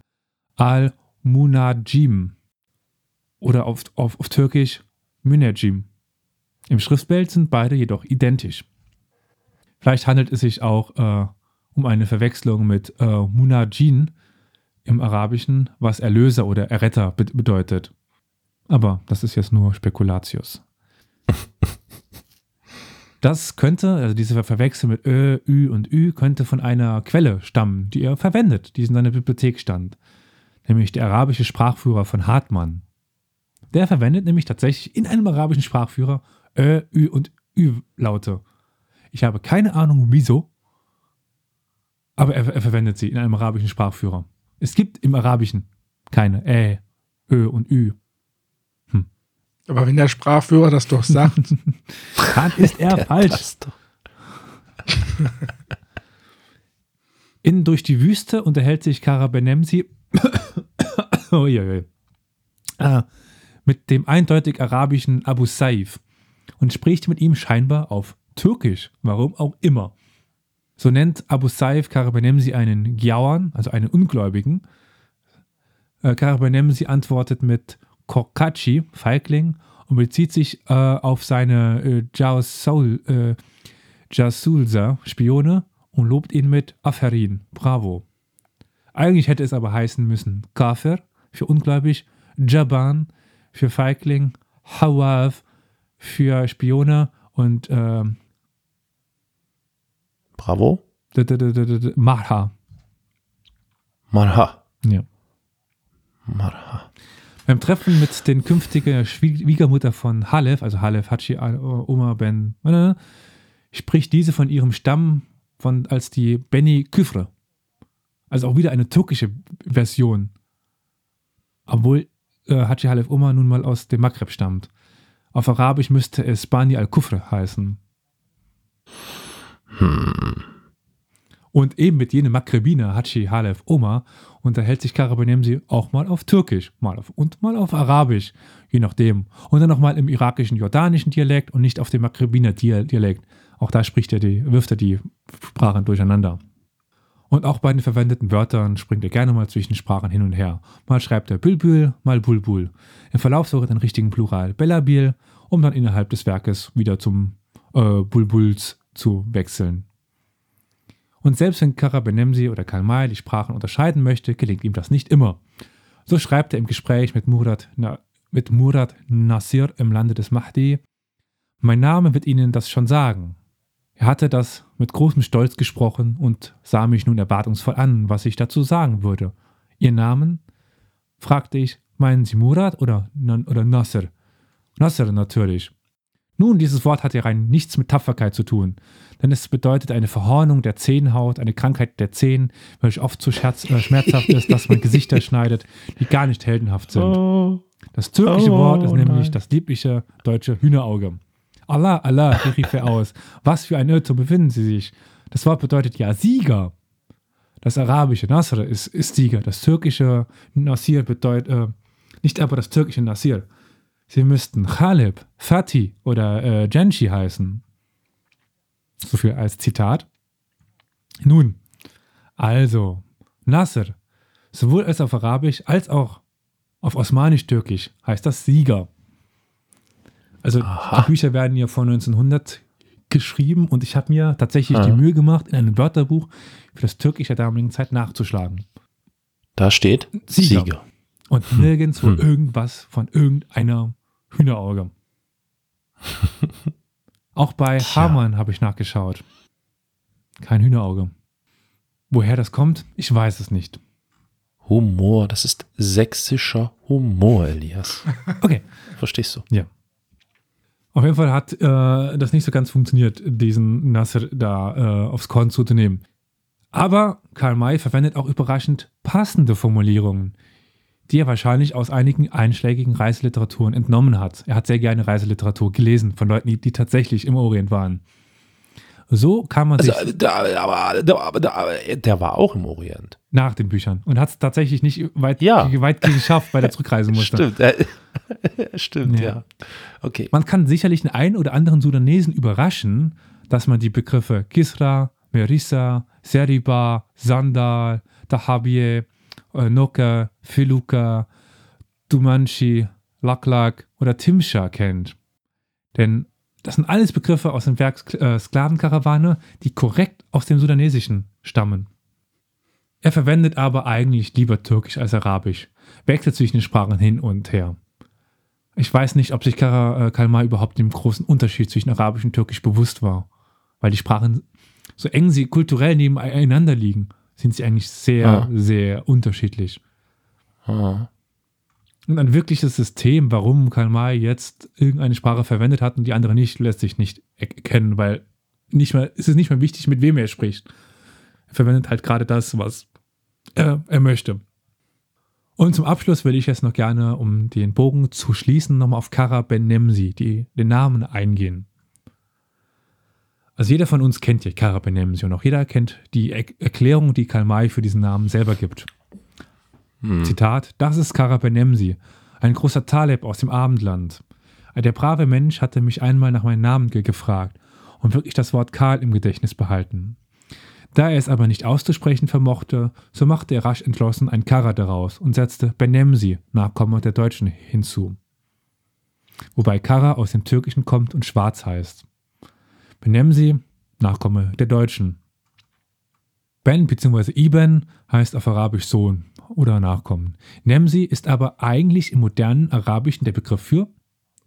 Al-Munajim. Oder auf, auf, auf Türkisch Münajim. Im Schriftbild sind beide jedoch identisch. Vielleicht handelt es sich auch äh, um eine Verwechslung mit äh, Munajin, im Arabischen, was Erlöser oder Erretter be bedeutet. Aber das ist jetzt nur Spekulatius. Das könnte, also diese Verwechslung mit Ö, Ü und Ü, könnte von einer Quelle stammen, die er verwendet, die in seiner Bibliothek stand. Nämlich der arabische Sprachführer von Hartmann. Der verwendet nämlich tatsächlich in einem arabischen Sprachführer Ö, Ü und Ü-Laute. Ich habe keine Ahnung wieso, aber er, er verwendet sie in einem arabischen Sprachführer. Es gibt im Arabischen keine Ä, Ö und Ü. Hm. Aber wenn der Sprachführer das doch sagt, dann ist er falsch. In Durch die Wüste unterhält sich Kara Benemsi oh, je, je. Äh, mit dem eindeutig arabischen Abu Saif. und spricht mit ihm scheinbar auf Türkisch, warum auch immer. So nennt Abu Saif Karabanemsi einen Gyawan, also einen Ungläubigen. Äh, Karabanemsi antwortet mit Korkachi, Feigling, und bezieht sich äh, auf seine äh, Jasul, äh, Jasulsa, Spione, und lobt ihn mit Aferin, bravo. Eigentlich hätte es aber heißen müssen Kafir für ungläubig, Jaban für Feigling, Hawaf für Spione und ähm, Bravo. Marha. Marha. Ja. Marha. Beim Treffen mit den künftigen Schwiegermutter von Halef, also Halef Hachi Omar Ben, spricht diese von ihrem Stamm von, als die Beni Küfre. Also auch wieder eine türkische Version. Obwohl äh, Haji Halef Omar nun mal aus dem Maghreb stammt. Auf Arabisch müsste es Bani al-Kufre heißen. Und eben mit jenem Maghrebiner Haji Halef Omar unterhält sich Karabanemsi auch mal auf Türkisch mal auf, und mal auf Arabisch, je nachdem. Und dann nochmal im irakischen, jordanischen Dialekt und nicht auf dem Maghrebiner Dia- Dialekt. Auch da spricht er die, wirft er die Sprachen durcheinander. Und auch bei den verwendeten Wörtern springt er gerne mal zwischen Sprachen hin und her. Mal schreibt er Bülbül, mal Bulbul. Im Verlauf sogar den richtigen Plural Bellabil, um dann innerhalb des Werkes wieder zum äh, Bulbuls zu wechseln. Und selbst wenn Karabenemsi oder Karl die Sprachen unterscheiden möchte, gelingt ihm das nicht immer. So schreibt er im Gespräch mit Murat, Na, mit Murat Nasir im Lande des Mahdi, mein Name wird Ihnen das schon sagen. Er hatte das mit großem Stolz gesprochen und sah mich nun erwartungsvoll an, was ich dazu sagen würde. Ihr Namen? fragte ich, meinen Sie Murat oder, oder Nasser? Nasser natürlich. Nun, dieses Wort hat ja rein nichts mit Tapferkeit zu tun, denn es bedeutet eine Verhornung der Zehenhaut, eine Krankheit der Zehen, welche oft so scherz, äh, schmerzhaft ist, dass man Gesichter schneidet, die gar nicht heldenhaft sind. Oh. Das türkische Oh, Wort ist nämlich nein. das liebliche deutsche Hühnerauge. Allah, Allah, hier rief er aus. Was für ein Irrtum befinden Sie sich? Das Wort bedeutet ja Sieger. Das arabische Nasr ist, ist Sieger. Das türkische Nasir bedeutet, äh, nicht aber das türkische Nasir. Sie müssten Khalib, Fatih oder äh, Genshi heißen. So viel als Zitat. Nun, also, Nasr, sowohl als auf Arabisch als auch auf Osmanisch-Türkisch heißt das Sieger. Also Aha. die Bücher werden ja vor 1900 geschrieben und ich habe mir tatsächlich die Ah. Mühe gemacht, in einem Wörterbuch für das Türkisch der damaligen Zeit nachzuschlagen. Da steht Sieger. Sieger. Und nirgendwo Hm. irgendwas von irgendeiner Hühnerauge. Auch bei Tja. Hamann habe ich nachgeschaut. Kein Hühnerauge. Woher das kommt, ich weiß es nicht. Humor, das ist sächsischer Humor, Elias. Okay. Verstehst du? Ja. Auf jeden Fall hat äh, das nicht so ganz funktioniert, diesen Nasser da äh, aufs Korn zuzunehmen. Aber Karl May verwendet auch überraschend passende Formulierungen, die er wahrscheinlich aus einigen einschlägigen Reiseliteraturen entnommen hat. Er hat sehr gerne Reiseliteratur gelesen von Leuten, die, die tatsächlich im Orient waren. So kann man Also, sich da, aber, da, da, der war auch im Orient. nach den Büchern und hat es tatsächlich nicht weit, Ja. weit geschafft bei der Zurückreisemuster. Stimmt, äh, stimmt, Ja. ja. Okay. Man kann sicherlich den einen oder anderen Sudanesen überraschen, dass man die Begriffe Kisra, Merissa, Seriba, Sandal, Dahabie, äh, Noka, Filuka, Dumanshi, Laklak oder Timsha kennt. Denn das sind alles Begriffe aus dem Werk äh, Sklavenkarawane, die korrekt aus dem Sudanesischen stammen. Er verwendet aber eigentlich lieber Türkisch als Arabisch, wechselt zwischen den Sprachen hin und her. Ich weiß nicht, ob sich äh, Karl May überhaupt dem großen Unterschied zwischen Arabisch und Türkisch bewusst war. Weil die Sprachen, so eng sie kulturell nebeneinander liegen, sind sie eigentlich sehr, Ah. sehr unterschiedlich. Ah. Und ein wirkliches System, warum Karl May jetzt irgendeine Sprache verwendet hat und die andere nicht, lässt sich nicht erkennen, weil nicht es ist nicht mehr wichtig, mit wem er spricht. Er verwendet halt gerade das, was er, er möchte. Und zum Abschluss würde ich jetzt noch gerne, um den Bogen zu schließen, nochmal auf Kara Ben Nemsi, die, den Namen eingehen. Also jeder von uns kennt ja Kara Ben Nemsi und auch jeder kennt die er Erklärung, die Karl May für diesen Namen selber gibt. Hm. Zitat, das ist Kara Ben Nemsi, ein großer Taleb aus dem Abendland. Der brave Mensch hatte mich einmal nach meinem Namen ge gefragt und wirklich das Wort Karl im Gedächtnis behalten. Da er es aber nicht auszusprechen vermochte, so machte er rasch entschlossen ein Karra daraus und setzte Benemsi, Nachkomme der Deutschen, hinzu. Wobei Karra aus dem Türkischen kommt und schwarz heißt. Benemsi, Nachkomme der Deutschen. Ben bzw. Iben heißt auf Arabisch Sohn oder Nachkommen. Nemsi ist aber eigentlich im modernen Arabischen der Begriff für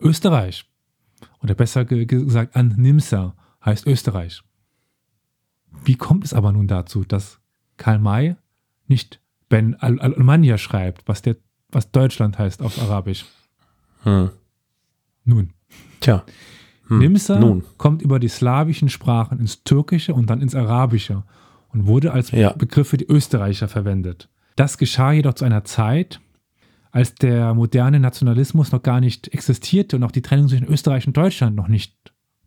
Österreich. Oder besser gesagt an Nimsa heißt Österreich. Wie kommt es aber nun dazu, dass Karl May nicht Ben Al-Almania schreibt, was, der, was Deutschland heißt auf Arabisch? Hm. Nun. Tja. Hm. Nimsa Nun. kommt über die slawischen Sprachen ins Türkische und dann ins Arabische und wurde als ja. Begriff für die Österreicher verwendet. Das geschah jedoch zu einer Zeit, als der moderne Nationalismus noch gar nicht existierte und auch die Trennung zwischen Österreich und Deutschland noch nicht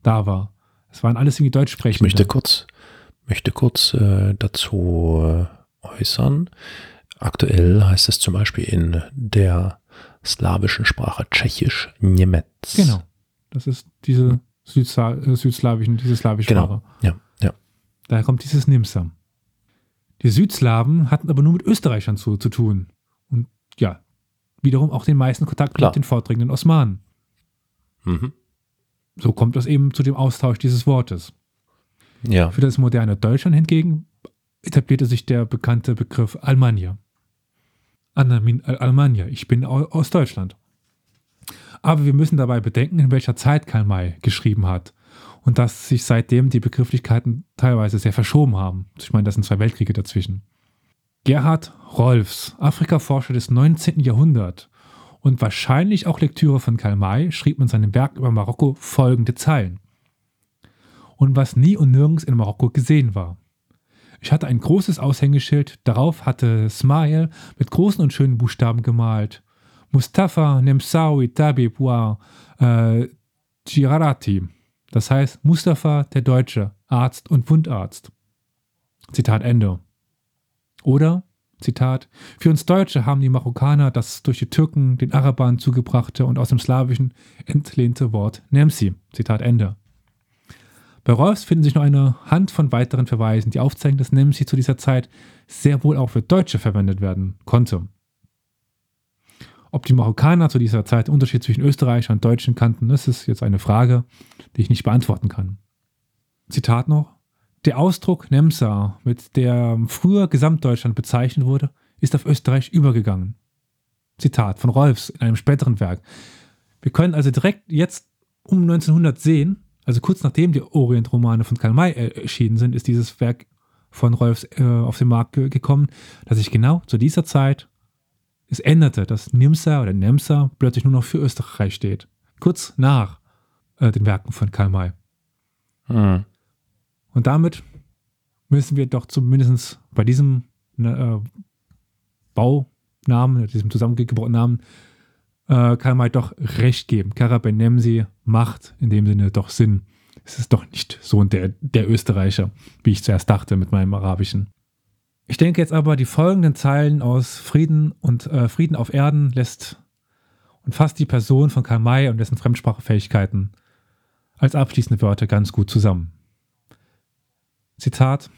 da war. Es waren alles irgendwie Deutschsprechende. Ich möchte kurz, möchte kurz äh, dazu äh, äußern. Aktuell heißt es zum Beispiel in der slawischen Sprache Tschechisch Niemetz. Genau. Das ist diese Südsla äh, südslawischen, diese slawische genau. Sprache. Ja, ja. Daher kommt dieses Nimsa. Die Südslawen hatten aber nur mit Österreichern zu, zu tun. Und ja, wiederum auch den meisten Kontakt Klar. mit den vordringenden Osmanen. Mhm. So kommt es eben zu dem Austausch dieses Wortes. Ja. Für das moderne Deutschland hingegen etablierte sich der bekannte Begriff Almania. Almania, ich bin aus Deutschland. Aber wir müssen dabei bedenken, in welcher Zeit Karl May geschrieben hat und dass sich seitdem die Begrifflichkeiten teilweise sehr verschoben haben. Ich meine, das sind zwei Weltkriege dazwischen. Gerhard Rolfs, Afrikaforscher des 19. Jahrhunderts und wahrscheinlich auch Lektüre von Karl May, schrieb in seinem Werk über Marokko folgende Zeilen. Und was nie und nirgends in Marokko gesehen war. Ich hatte ein großes Aushängeschild, darauf hatte Smail mit großen und schönen Buchstaben gemalt. Mustafa Nemsawi Tabib wa äh, Girarati. Das heißt Mustafa der Deutsche, Arzt und Wundarzt. Zitat Ende. Oder, Zitat, für uns Deutsche haben die Marokkaner das durch die Türken den Arabern zugebrachte und aus dem Slawischen entlehnte Wort Nemsi. Zitat Ende. Bei Rolfs finden sich noch eine Hand von weiteren Verweisen, die aufzeigen, dass Nemsi zu dieser Zeit sehr wohl auch für Deutsche verwendet werden konnte. Ob die Marokkaner zu dieser Zeit Unterschied zwischen Österreichern und Deutschen kannten, das ist jetzt eine Frage, die ich nicht beantworten kann. Zitat noch. Der Ausdruck Nemsa, mit der früher Gesamtdeutschland bezeichnet wurde, ist auf Österreich übergegangen. Zitat von Rolfs in einem späteren Werk. Wir können also direkt jetzt um 1900 sehen, also kurz nachdem die Orient-Romane von Karl May erschienen sind, ist dieses Werk von Rolfs äh, auf den Markt gekommen, dass sich genau zu dieser Zeit es änderte, dass Nimsa oder Nemsa plötzlich nur noch für Österreich steht. Kurz nach äh, den Werken von Karl May. Hm. Und damit müssen wir doch zumindest bei diesem ne, äh, Baunamen, diesem zusammengebauten Namen, äh, kann man doch recht geben. Karabenemsi macht in dem Sinne doch Sinn. Es ist doch nicht so der, der Österreicher, wie ich zuerst dachte mit meinem Arabischen. Ich denke jetzt aber, die folgenden Zeilen aus Frieden und äh, Frieden auf Erden lässt und fasst die Person von Karl May und dessen Fremdsprachefähigkeiten als abschließende Wörter ganz gut zusammen. Zitat: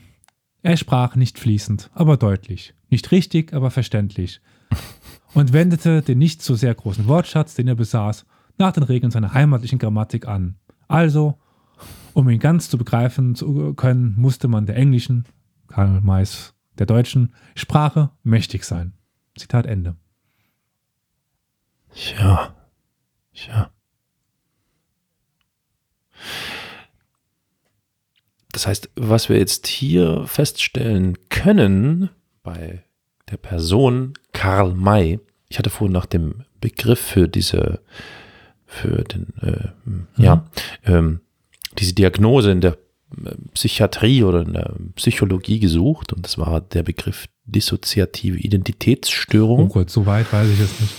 Er sprach nicht fließend, aber deutlich, nicht richtig, aber verständlich, und wendete den nicht so sehr großen Wortschatz, den er besaß, nach den Regeln seiner heimatlichen Grammatik an. Also, um ihn ganz zu begreifen zu können, musste man der englischen, Karl Mays der deutschen, Sprache mächtig sein. Zitat Ende. Tja, tja. Das heißt, was wir jetzt hier feststellen können bei der Person Karl May. Ich hatte vorhin nach dem Begriff für diese, für den, äh, mhm. ja, ähm, diese Diagnose in der Psychiatrie oder in der Psychologie gesucht und das war der Begriff dissoziative Identitätsstörung. Oh Gott, so weit weiß ich es nicht.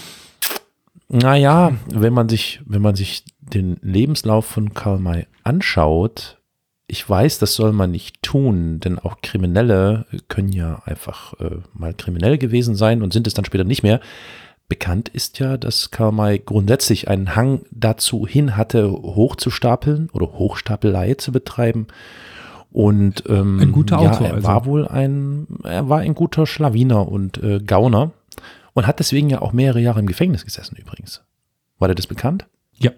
Naja, wenn man sich, wenn man sich den Lebenslauf von Karl May anschaut, ich weiß, das soll man nicht tun, denn auch Kriminelle können ja einfach äh, mal kriminell gewesen sein und sind es dann später nicht mehr. Bekannt ist ja, dass Karl May grundsätzlich einen Hang dazu hin hatte, hochzustapeln oder Hochstapelei zu betreiben. Und ähm, Ein guter Autor, ja, er also. war wohl ein, er war ein guter Schlawiner und äh, Gauner und hat deswegen ja auch mehrere Jahre im Gefängnis gesessen übrigens. War dir das bekannt? Ja.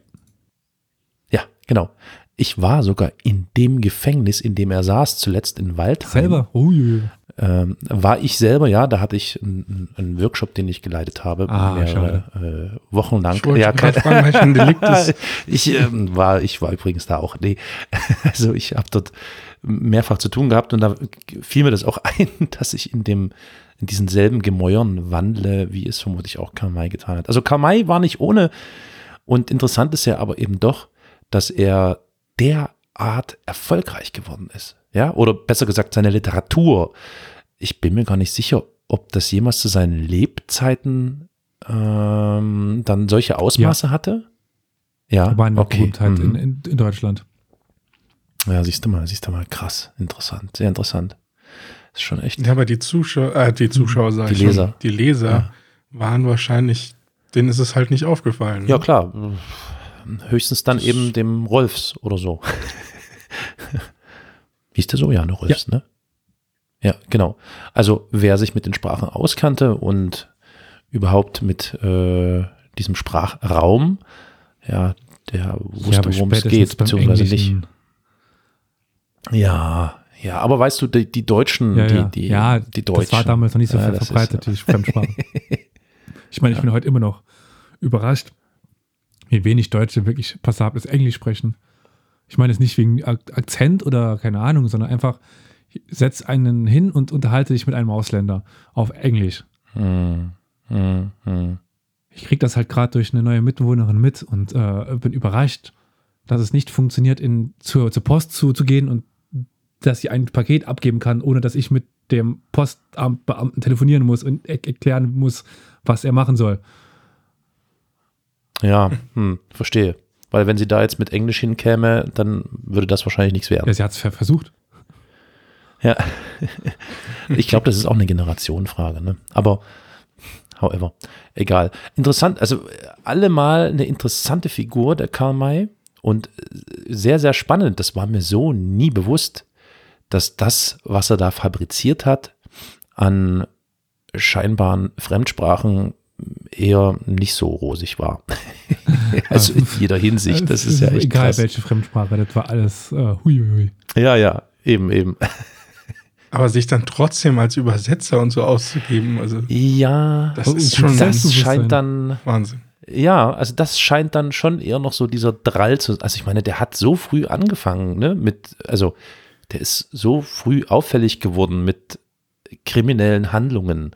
Ja, genau. Ich war sogar in dem Gefängnis, in dem er saß, zuletzt in Waldheim. Selber. Ui. Ähm, war ich selber, ja, da hatte ich einen, einen Workshop, den ich geleitet habe, Ah, mehrere äh, Wochen lang. Ich ja, kein- fragen, Delikt ist. ich ähm, war, ich war übrigens da auch. Nee, also ich habe dort mehrfach zu tun gehabt und da fiel mir das auch ein, dass ich in dem in diesen selben Gemäuern wandle, wie es vermutlich auch Karl May getan hat. Also Karl May war nicht ohne und interessant ist ja aber eben doch, dass er derart erfolgreich geworden ist. Ja, oder besser gesagt seine Literatur. Ich bin mir gar nicht sicher, ob das jemals zu seinen Lebzeiten ähm, dann solche Ausmaße hatte. Ja, War eine okay. Berühmtheit in, mhm. in, in Deutschland. Ja, siehst du mal, siehst du mal, krass, interessant, sehr interessant. Ist schon echt. Ja, aber die Zuschauer, äh, die Zuschauer, sag Die ich schon, Leser. die Leser Ja. waren wahrscheinlich, denen ist es halt nicht aufgefallen. Ja, ne? klar. Höchstens dann eben dem Rolfs oder so. Hieß der so? Ja, ne, Rolfs, ne? Ja, genau. Also, wer sich mit den Sprachen auskannte und überhaupt mit äh, diesem Sprachraum, ja, der wusste, aber worum es geht, beziehungsweise nicht. Ja, ja, aber weißt du, die, die Deutschen, Ja, ja. die, die, ja, die Deutschen. das war damals noch nicht so Ja, viel das ist- verbreitet, die Fremdsprachen. ich meine, ich bin heute immer noch überrascht, wie wenig Deutsche wirklich passables Englisch sprechen. Ich meine es nicht wegen Ak- Akzent oder keine Ahnung, sondern einfach setz einen hin und unterhalte dich mit einem Ausländer auf Englisch. Hm, hm, hm. Ich kriege das halt gerade durch eine neue Mitbewohnerin mit und äh, bin überrascht, dass es nicht funktioniert, in, zur, zur Post zu, zu gehen und dass sie ein Paket abgeben kann, ohne dass ich mit dem Postamtbeamten telefonieren muss und er erklären muss, was er machen soll. Ja, hm, verstehe. Weil wenn sie da jetzt mit Englisch hinkäme, dann würde das wahrscheinlich nichts werden. Ja, sie hat es versucht. Ja. ich glaube, das ist auch eine Generationenfrage, ne? Aber however, egal. Interessant, also allemal eine interessante Figur, der Karl May. Und sehr, sehr spannend. Das war mir so nie bewusst, dass das, was er da fabriziert hat, an scheinbaren Fremdsprachen eher nicht so rosig war. also in jeder Hinsicht. Das ist ja echt egal, krass. welche Fremdsprache, das war alles äh, huiuiui. Ja, ja, eben, eben. Aber sich dann trotzdem als Übersetzer und so auszugeben, also Ja, das ist schon das- scheint dann, Wahnsinn. ja, also das scheint dann schon eher noch so dieser Drall zu, also ich meine, der hat so früh angefangen, ne, mit, also der ist so früh auffällig geworden mit kriminellen Handlungen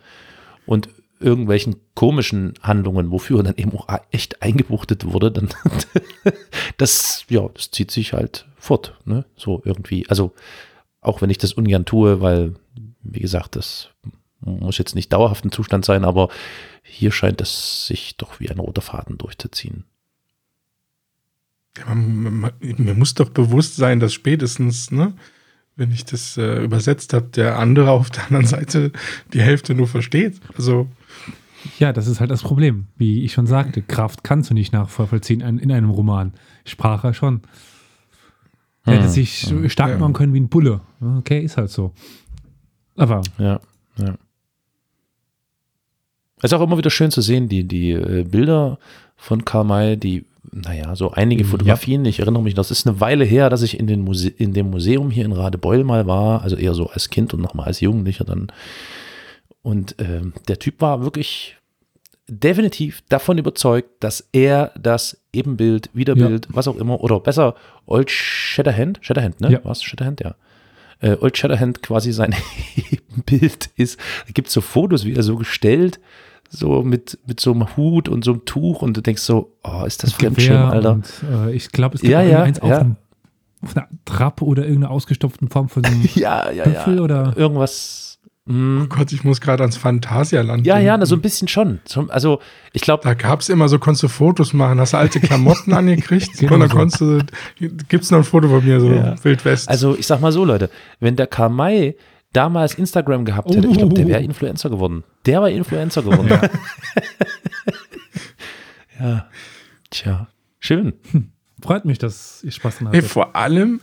und irgendwelchen komischen Handlungen, wofür er dann eben auch echt eingebuchtet wurde, dann das, ja, das zieht sich halt fort, ne, so irgendwie, also auch wenn ich das ungern tue, weil, wie gesagt, das muss jetzt nicht dauerhaft ein Zustand sein, aber hier scheint es sich doch wie ein roter Faden durchzuziehen. Ja, man, man, mir muss doch bewusst sein, dass spätestens, ne, wenn ich das äh, übersetzt habe, der andere auf der anderen Seite die Hälfte nur versteht. Also, Ja, das ist halt das Problem. Wie ich schon sagte, Kraft kannst du nicht nachvollziehen in in einem Roman. Sprache schon. Er hätte Hm, sich stark ja. machen können wie ein Bulle. Okay, ist halt so. Aber Ja, ja. Es ist auch immer wieder schön zu sehen, die, die äh, Bilder von Karl May, die, naja, so einige Ja. Fotografien, ich erinnere mich, das ist eine Weile her, dass ich in, den Muse in dem Museum hier in Radebeul mal war, also eher so als Kind und nochmal als Jugendlicher dann. Und ähm, der Typ war wirklich definitiv davon überzeugt, dass er das Ebenbild, Wiederbild, was auch immer, oder besser Old Shatterhand, Shatterhand, ne? Ja. Was? Shatterhand, ja. Äh, Old Shatterhand quasi sein Ebenbild ist. Da gibt es so Fotos, wie er so gestellt, so mit, mit so einem Hut und so einem Tuch und du denkst so, oh, ist das Fremdschirm, Alter. Und, äh, ich glaube, es gibt Ja, ja, eins auf, ja. einem, auf einer Trappe oder irgendeiner ausgestopften Form von einem Ja, ja, Büffel ja. oder Irgendwas. Oh mm. Gott, ich muss gerade ans Phantasialand Ja, ja, denken. na, so ein bisschen schon. So, Also, ich glaube, Da gab es immer so, konntest du Fotos machen, hast du alte Klamotten angekriegt Genau und dann so. konntest du, gibt's noch ein Foto von mir, so Ja. Wildwest. Also ich sag mal so, Leute, wenn der Karl May damals Instagram gehabt hätte, ich glaube, der wäre Influencer geworden. Der war Influencer geworden. Ja. ja. Tja, schön. Freut mich, dass ihr Spaß hattet. vor allem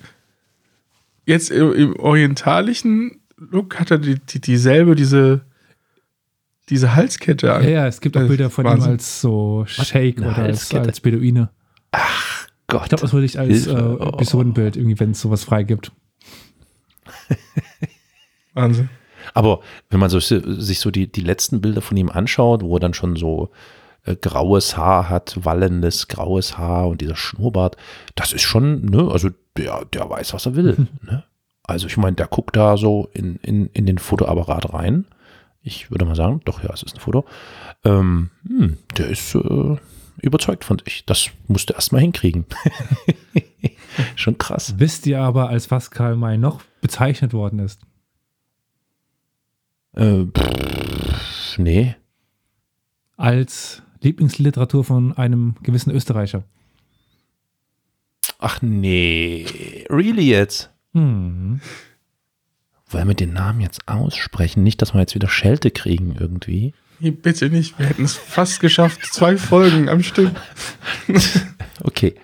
jetzt im, im orientalischen Look hat er die, die, dieselbe, diese, diese Halskette an. ja, ja, es gibt auch Bilder von ihm Wahnsinn. als so Shake Eine oder als, Halskette? als Beduine. Gott. Ich glaube, das würde ich als äh. Episodenbild, irgendwie, wenn es sowas frei gibt. Wahnsinn. Aber wenn man so, sich so die, die letzten Bilder von ihm anschaut, wo er dann schon so äh, graues Haar hat, wallendes graues Haar und dieser Schnurrbart, das ist schon, ne, also der, der weiß, was er will. ne? Also ich meine, der guckt da so in, in, in den Fotoapparat rein. Ich würde mal sagen, doch, ja, es ist ein Foto. Ähm, hm, der ist äh, überzeugt von sich. Das musst du erstmal hinkriegen. schon krass. Wisst ihr aber, als was Karl May noch bezeichnet worden ist? Äh, pff, nee. Als Lieblingsliteratur von einem gewissen Österreicher. Ach nee. Really jetzt? Hm. Wollen wir den Namen jetzt aussprechen? Nicht, dass wir jetzt wieder Schelte kriegen irgendwie. Nee, bitte nicht. Wir hätten es fast geschafft. Zwei Folgen am Stück. Okay.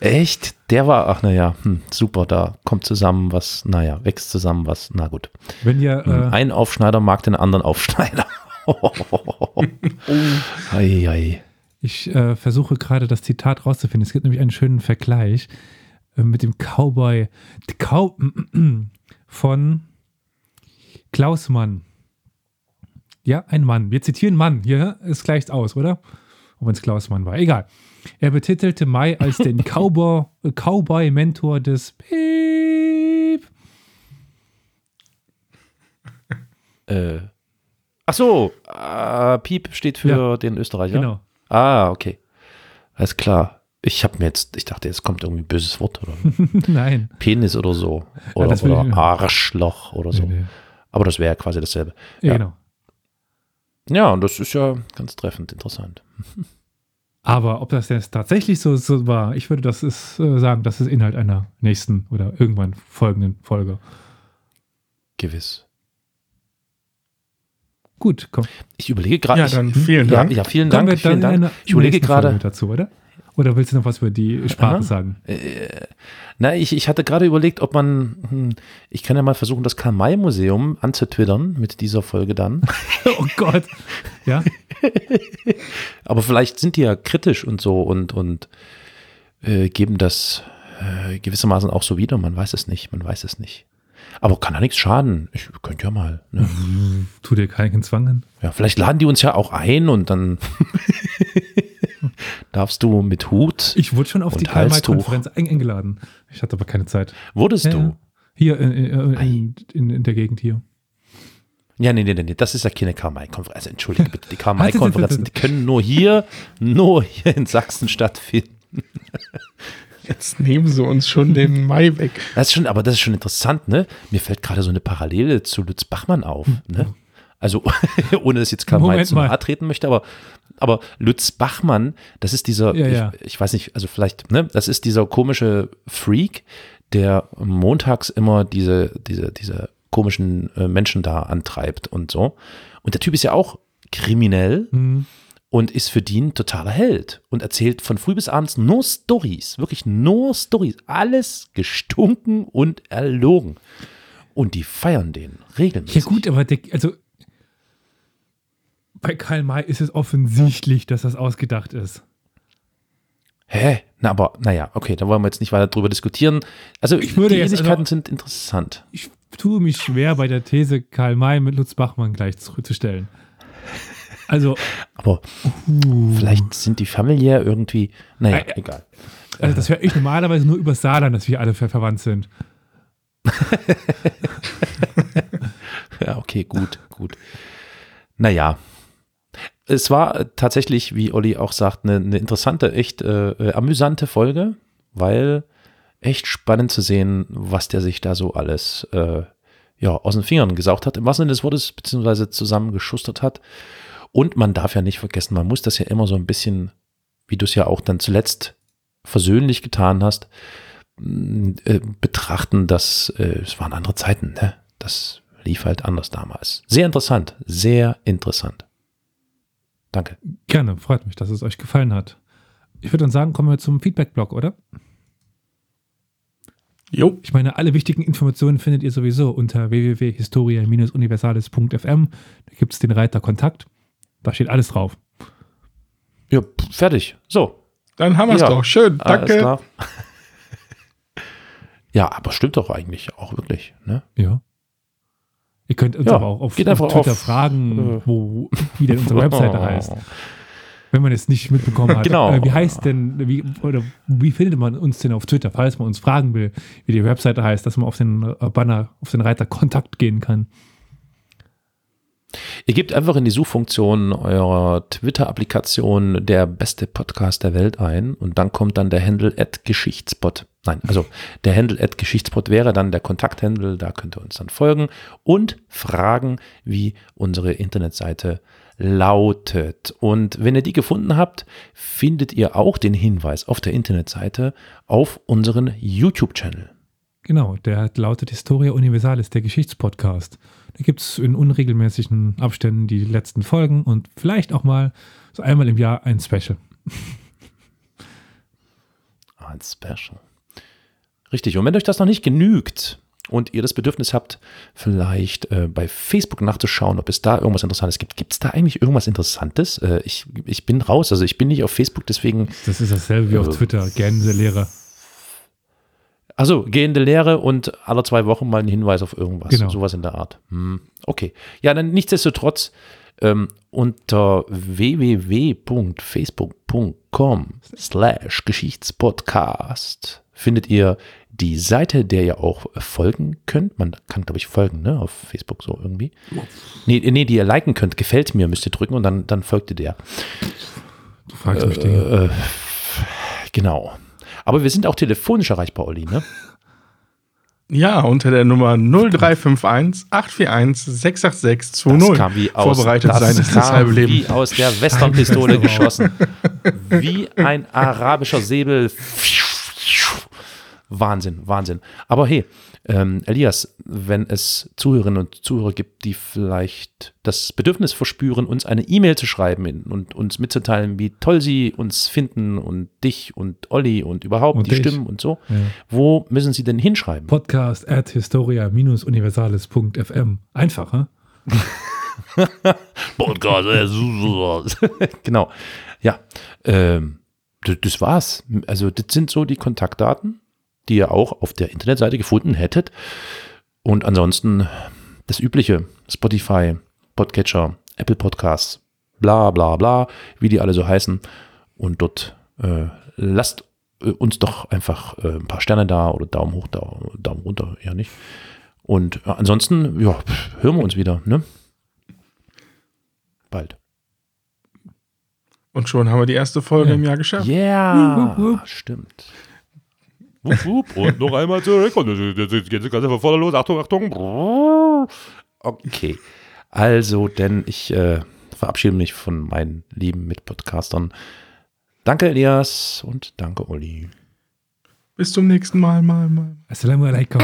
Echt? Der war, ach naja, hm, super, da kommt zusammen was, naja, wächst zusammen was, na gut. Wenn ihr, Hm, äh, Ein Aufschneider mag den anderen Aufschneider. ei, ei. ich äh, versuche gerade das Zitat rauszufinden. Es gibt nämlich einen schönen Vergleich äh, mit dem Cowboy Cow von Klaus Mann. Ja, ein Mann. Wir zitieren Mann. Hier, es gleicht aus, oder? Wenn es Klaus Mann war. Egal. Er betitelte Mai als den Cowboy, äh, Cowboy-Mentor des Piep. Äh, ach so, äh, Piep steht für Ja. den Österreicher. Genau. Ah, okay. Alles klar. Ich habe mir jetzt, ich dachte, jetzt kommt irgendwie ein böses Wort oder Nein. Penis oder so. Oder, will oder Arschloch oder so. Nee, nee. Aber das wäre ja quasi dasselbe. Ja, Ja. Genau. Ja, und das ist ja ganz treffend interessant. Aber ob das jetzt tatsächlich so, so war, ich würde das ist, äh, sagen, das ist Inhalt einer nächsten oder irgendwann folgenden Folge. Gewiss. Gut, komm. Ich überlege gerade. Ja, ich- dann vielen ja, Dank. ja, vielen Kommen Dank. Vielen Dank. Ich überlege gerade. dazu, oder? Oder willst du noch was über die Sprache Aha. sagen? Na, ich, ich hatte gerade überlegt, ob man, hm, ich kann ja mal versuchen, das Karl-May-Museum anzutwittern mit dieser Folge dann. oh Gott. Ja, Aber vielleicht sind die ja kritisch und so und, und äh, geben das äh, gewissermaßen auch so wieder. Man weiß es nicht, man weiß es nicht. Aber kann ja nichts schaden. Ich könnte ja mal. Ne? tu dir keinen Zwang an. Ja, vielleicht laden die uns ja auch ein und dann darfst du mit Hut. Ich wurde schon auf die karl Halstuch. konferenz eingeladen. Ich hatte aber keine Zeit. Wurdest Ja, du? Hier in, in, in, in, in der Gegend hier. Ja, nee, nee, nee, nee, das ist ja keine Karl-May-Konferenz. Also, entschuldige bitte, die Karl-May-Konferenzen, die können nur hier, nur hier in Sachsen stattfinden. Jetzt nehmen sie uns schon den Mai weg. Das ist schon, aber das ist schon interessant, ne? Mir fällt gerade so eine Parallele zu Lutz Bachmann auf, ne? Also, ohne dass jetzt Moment zu nahe treten möchte, aber, aber Lutz Bachmann, das ist dieser, Ja, ja. Ich, ich weiß nicht, also vielleicht, ne? Das ist dieser komische Freak, der montags immer diese, diese, diese komischen äh, Menschen da antreibt und so. Und der Typ ist ja auch kriminell Hm. und ist für die ein totaler Held und erzählt von früh bis abends nur Stories, wirklich nur Stories, alles gestunken und erlogen. Und die feiern den Ja regelmäßig. gut, aber der, also bei Karl May ist es offensichtlich, dass das ausgedacht ist. Hä? Na, aber, naja, okay, da wollen wir jetzt nicht weiter drüber diskutieren. Also, Ich würde die jetzt Ähnlichkeiten also- sind interessant. Ich tue mich schwer bei der These, Karl May mit Lutz Bachmann gleichzustellen. Also, Aber vielleicht sind die familiär irgendwie, naja, Äh, egal. also das höre ich normalerweise nur über Saarland, dass wir alle ver verwandt sind. Ja, okay, gut, gut. Naja. Es war tatsächlich, wie Olli auch sagt, eine, eine interessante, echt äh, äh, amüsante Folge, weil echt spannend zu sehen, was der sich da so alles äh, ja, aus den Fingern gesaugt hat, im wahrsten Sinne des Wortes, beziehungsweise zusammengeschustert hat. Und man darf ja nicht vergessen, man muss das ja immer so ein bisschen, wie du es ja auch dann zuletzt versöhnlich getan hast, äh, betrachten, dass äh, es waren andere Zeiten, ne? Das lief halt anders damals. Sehr interessant, sehr interessant. Danke. Gerne, freut mich, dass es euch gefallen hat. Ich würde dann sagen, kommen wir zum Feedback-Blog, oder? Jo. Ich meine, alle wichtigen Informationen findet ihr sowieso unter www.historia-universales.fm. Da gibt es den Reiter Kontakt. Da steht alles drauf. Ja, fertig. So. Dann haben wir es Ja. doch. Schön. Alles Danke. klar. ja, aber stimmt doch eigentlich auch wirklich. Ne? Ja. Ihr könnt uns Ja, aber auch auf, auf Twitter auf, fragen, äh, wo, wie denn unsere Webseite heißt. Wenn man es nicht mitbekommen hat. Genau. Äh, wie heißt denn, wie, oder wie findet man uns denn auf Twitter, falls man uns fragen will, wie die Webseite heißt, dass man auf den äh, Banner, auf den Reiter Kontakt gehen kann. Ihr gebt einfach in die Suchfunktion eurer Twitter-Applikation der beste Podcast der Welt ein und dann kommt dann der Handle at Geschichtspot. Nein, also der Handle at Geschichtspot wäre dann der Kontakthandle, da könnt ihr uns dann folgen und fragen, wie unsere Internetseite lautet. Und wenn ihr die gefunden habt, findet ihr auch den Hinweis auf der Internetseite auf unseren YouTube-Channel. Genau, der lautet Historia Universalis, der Geschichtspodcast. Da gibt es in unregelmäßigen Abständen die letzten Folgen und vielleicht auch mal so einmal im Jahr ein Special. Ein Special. Richtig. Und wenn euch das noch nicht genügt und ihr das Bedürfnis habt, vielleicht äh, bei Facebook nachzuschauen, ob es da irgendwas Interessantes gibt. Gibt es da eigentlich irgendwas Interessantes? Äh, ich, ich bin raus. Also ich bin nicht auf Facebook, deswegen. Das ist dasselbe wie auf Also- Twitter, Gänselehrer. Also gehende Lehre und alle zwei Wochen mal ein Hinweis auf irgendwas. Genau. Sowas in der Art. Hm, okay. Ja, dann nichtsdestotrotz ähm, unter www.facebook.com slash Geschichtspodcast findet ihr die Seite, der ihr auch folgen könnt. Man kann, glaube ich, folgen, ne, auf Facebook so irgendwie. Nee, nee, die ihr liken könnt. Gefällt mir, müsst ihr drücken und dann, dann folgt ihr der. Du fragst mich Dinge. Äh, genau. Aber wir sind auch telefonisch erreichbar, Olli, ne? Ja, unter der Nummer 0351 841 686 Das 20. kam wie aus, Vorbereitet das sein das halbe Leben. wie aus der Westernpistole Scheiße. geschossen. Wie ein arabischer Säbel. Wahnsinn, Wahnsinn. Aber hey, ähm, Elias, wenn es Zuhörerinnen und Zuhörer gibt, die vielleicht das Bedürfnis verspüren, uns eine E-Mail zu schreiben und uns mitzuteilen, wie toll sie uns finden und dich und Olli und überhaupt Und die dich. Stimmen und so, Ja. wo müssen sie denn hinschreiben? Podcast at historia-universalis.fm. Einfach, hä? Podcast. genau. Ja, ähm, das war's. Also, das sind so die Kontaktdaten, die ihr auch auf der Internetseite gefunden hättet. Und ansonsten das Übliche: Spotify, Podcatcher, Apple Podcasts, bla bla bla, wie die alle so heißen. Und dort äh, lasst äh, uns doch einfach äh, ein paar Sterne da oder Daumen hoch, Daumen, Daumen runter, ja nicht. Und äh, ansonsten, ja, pff, hören wir uns wieder, ne? Bald. Und schon haben wir die erste Folge Ja. im Jahr geschafft. Ja, wup. stimmt. Wup, wup, und noch einmal zurück. Und jetzt geht das Ganze von vorne los. Achtung, Achtung. Okay. Also, denn ich äh, verabschiede mich von meinen lieben Mitpodcastern. Danke, Elias, und danke, Olli. Bis zum nächsten Mal, mal, mal. Assalamu alaikum.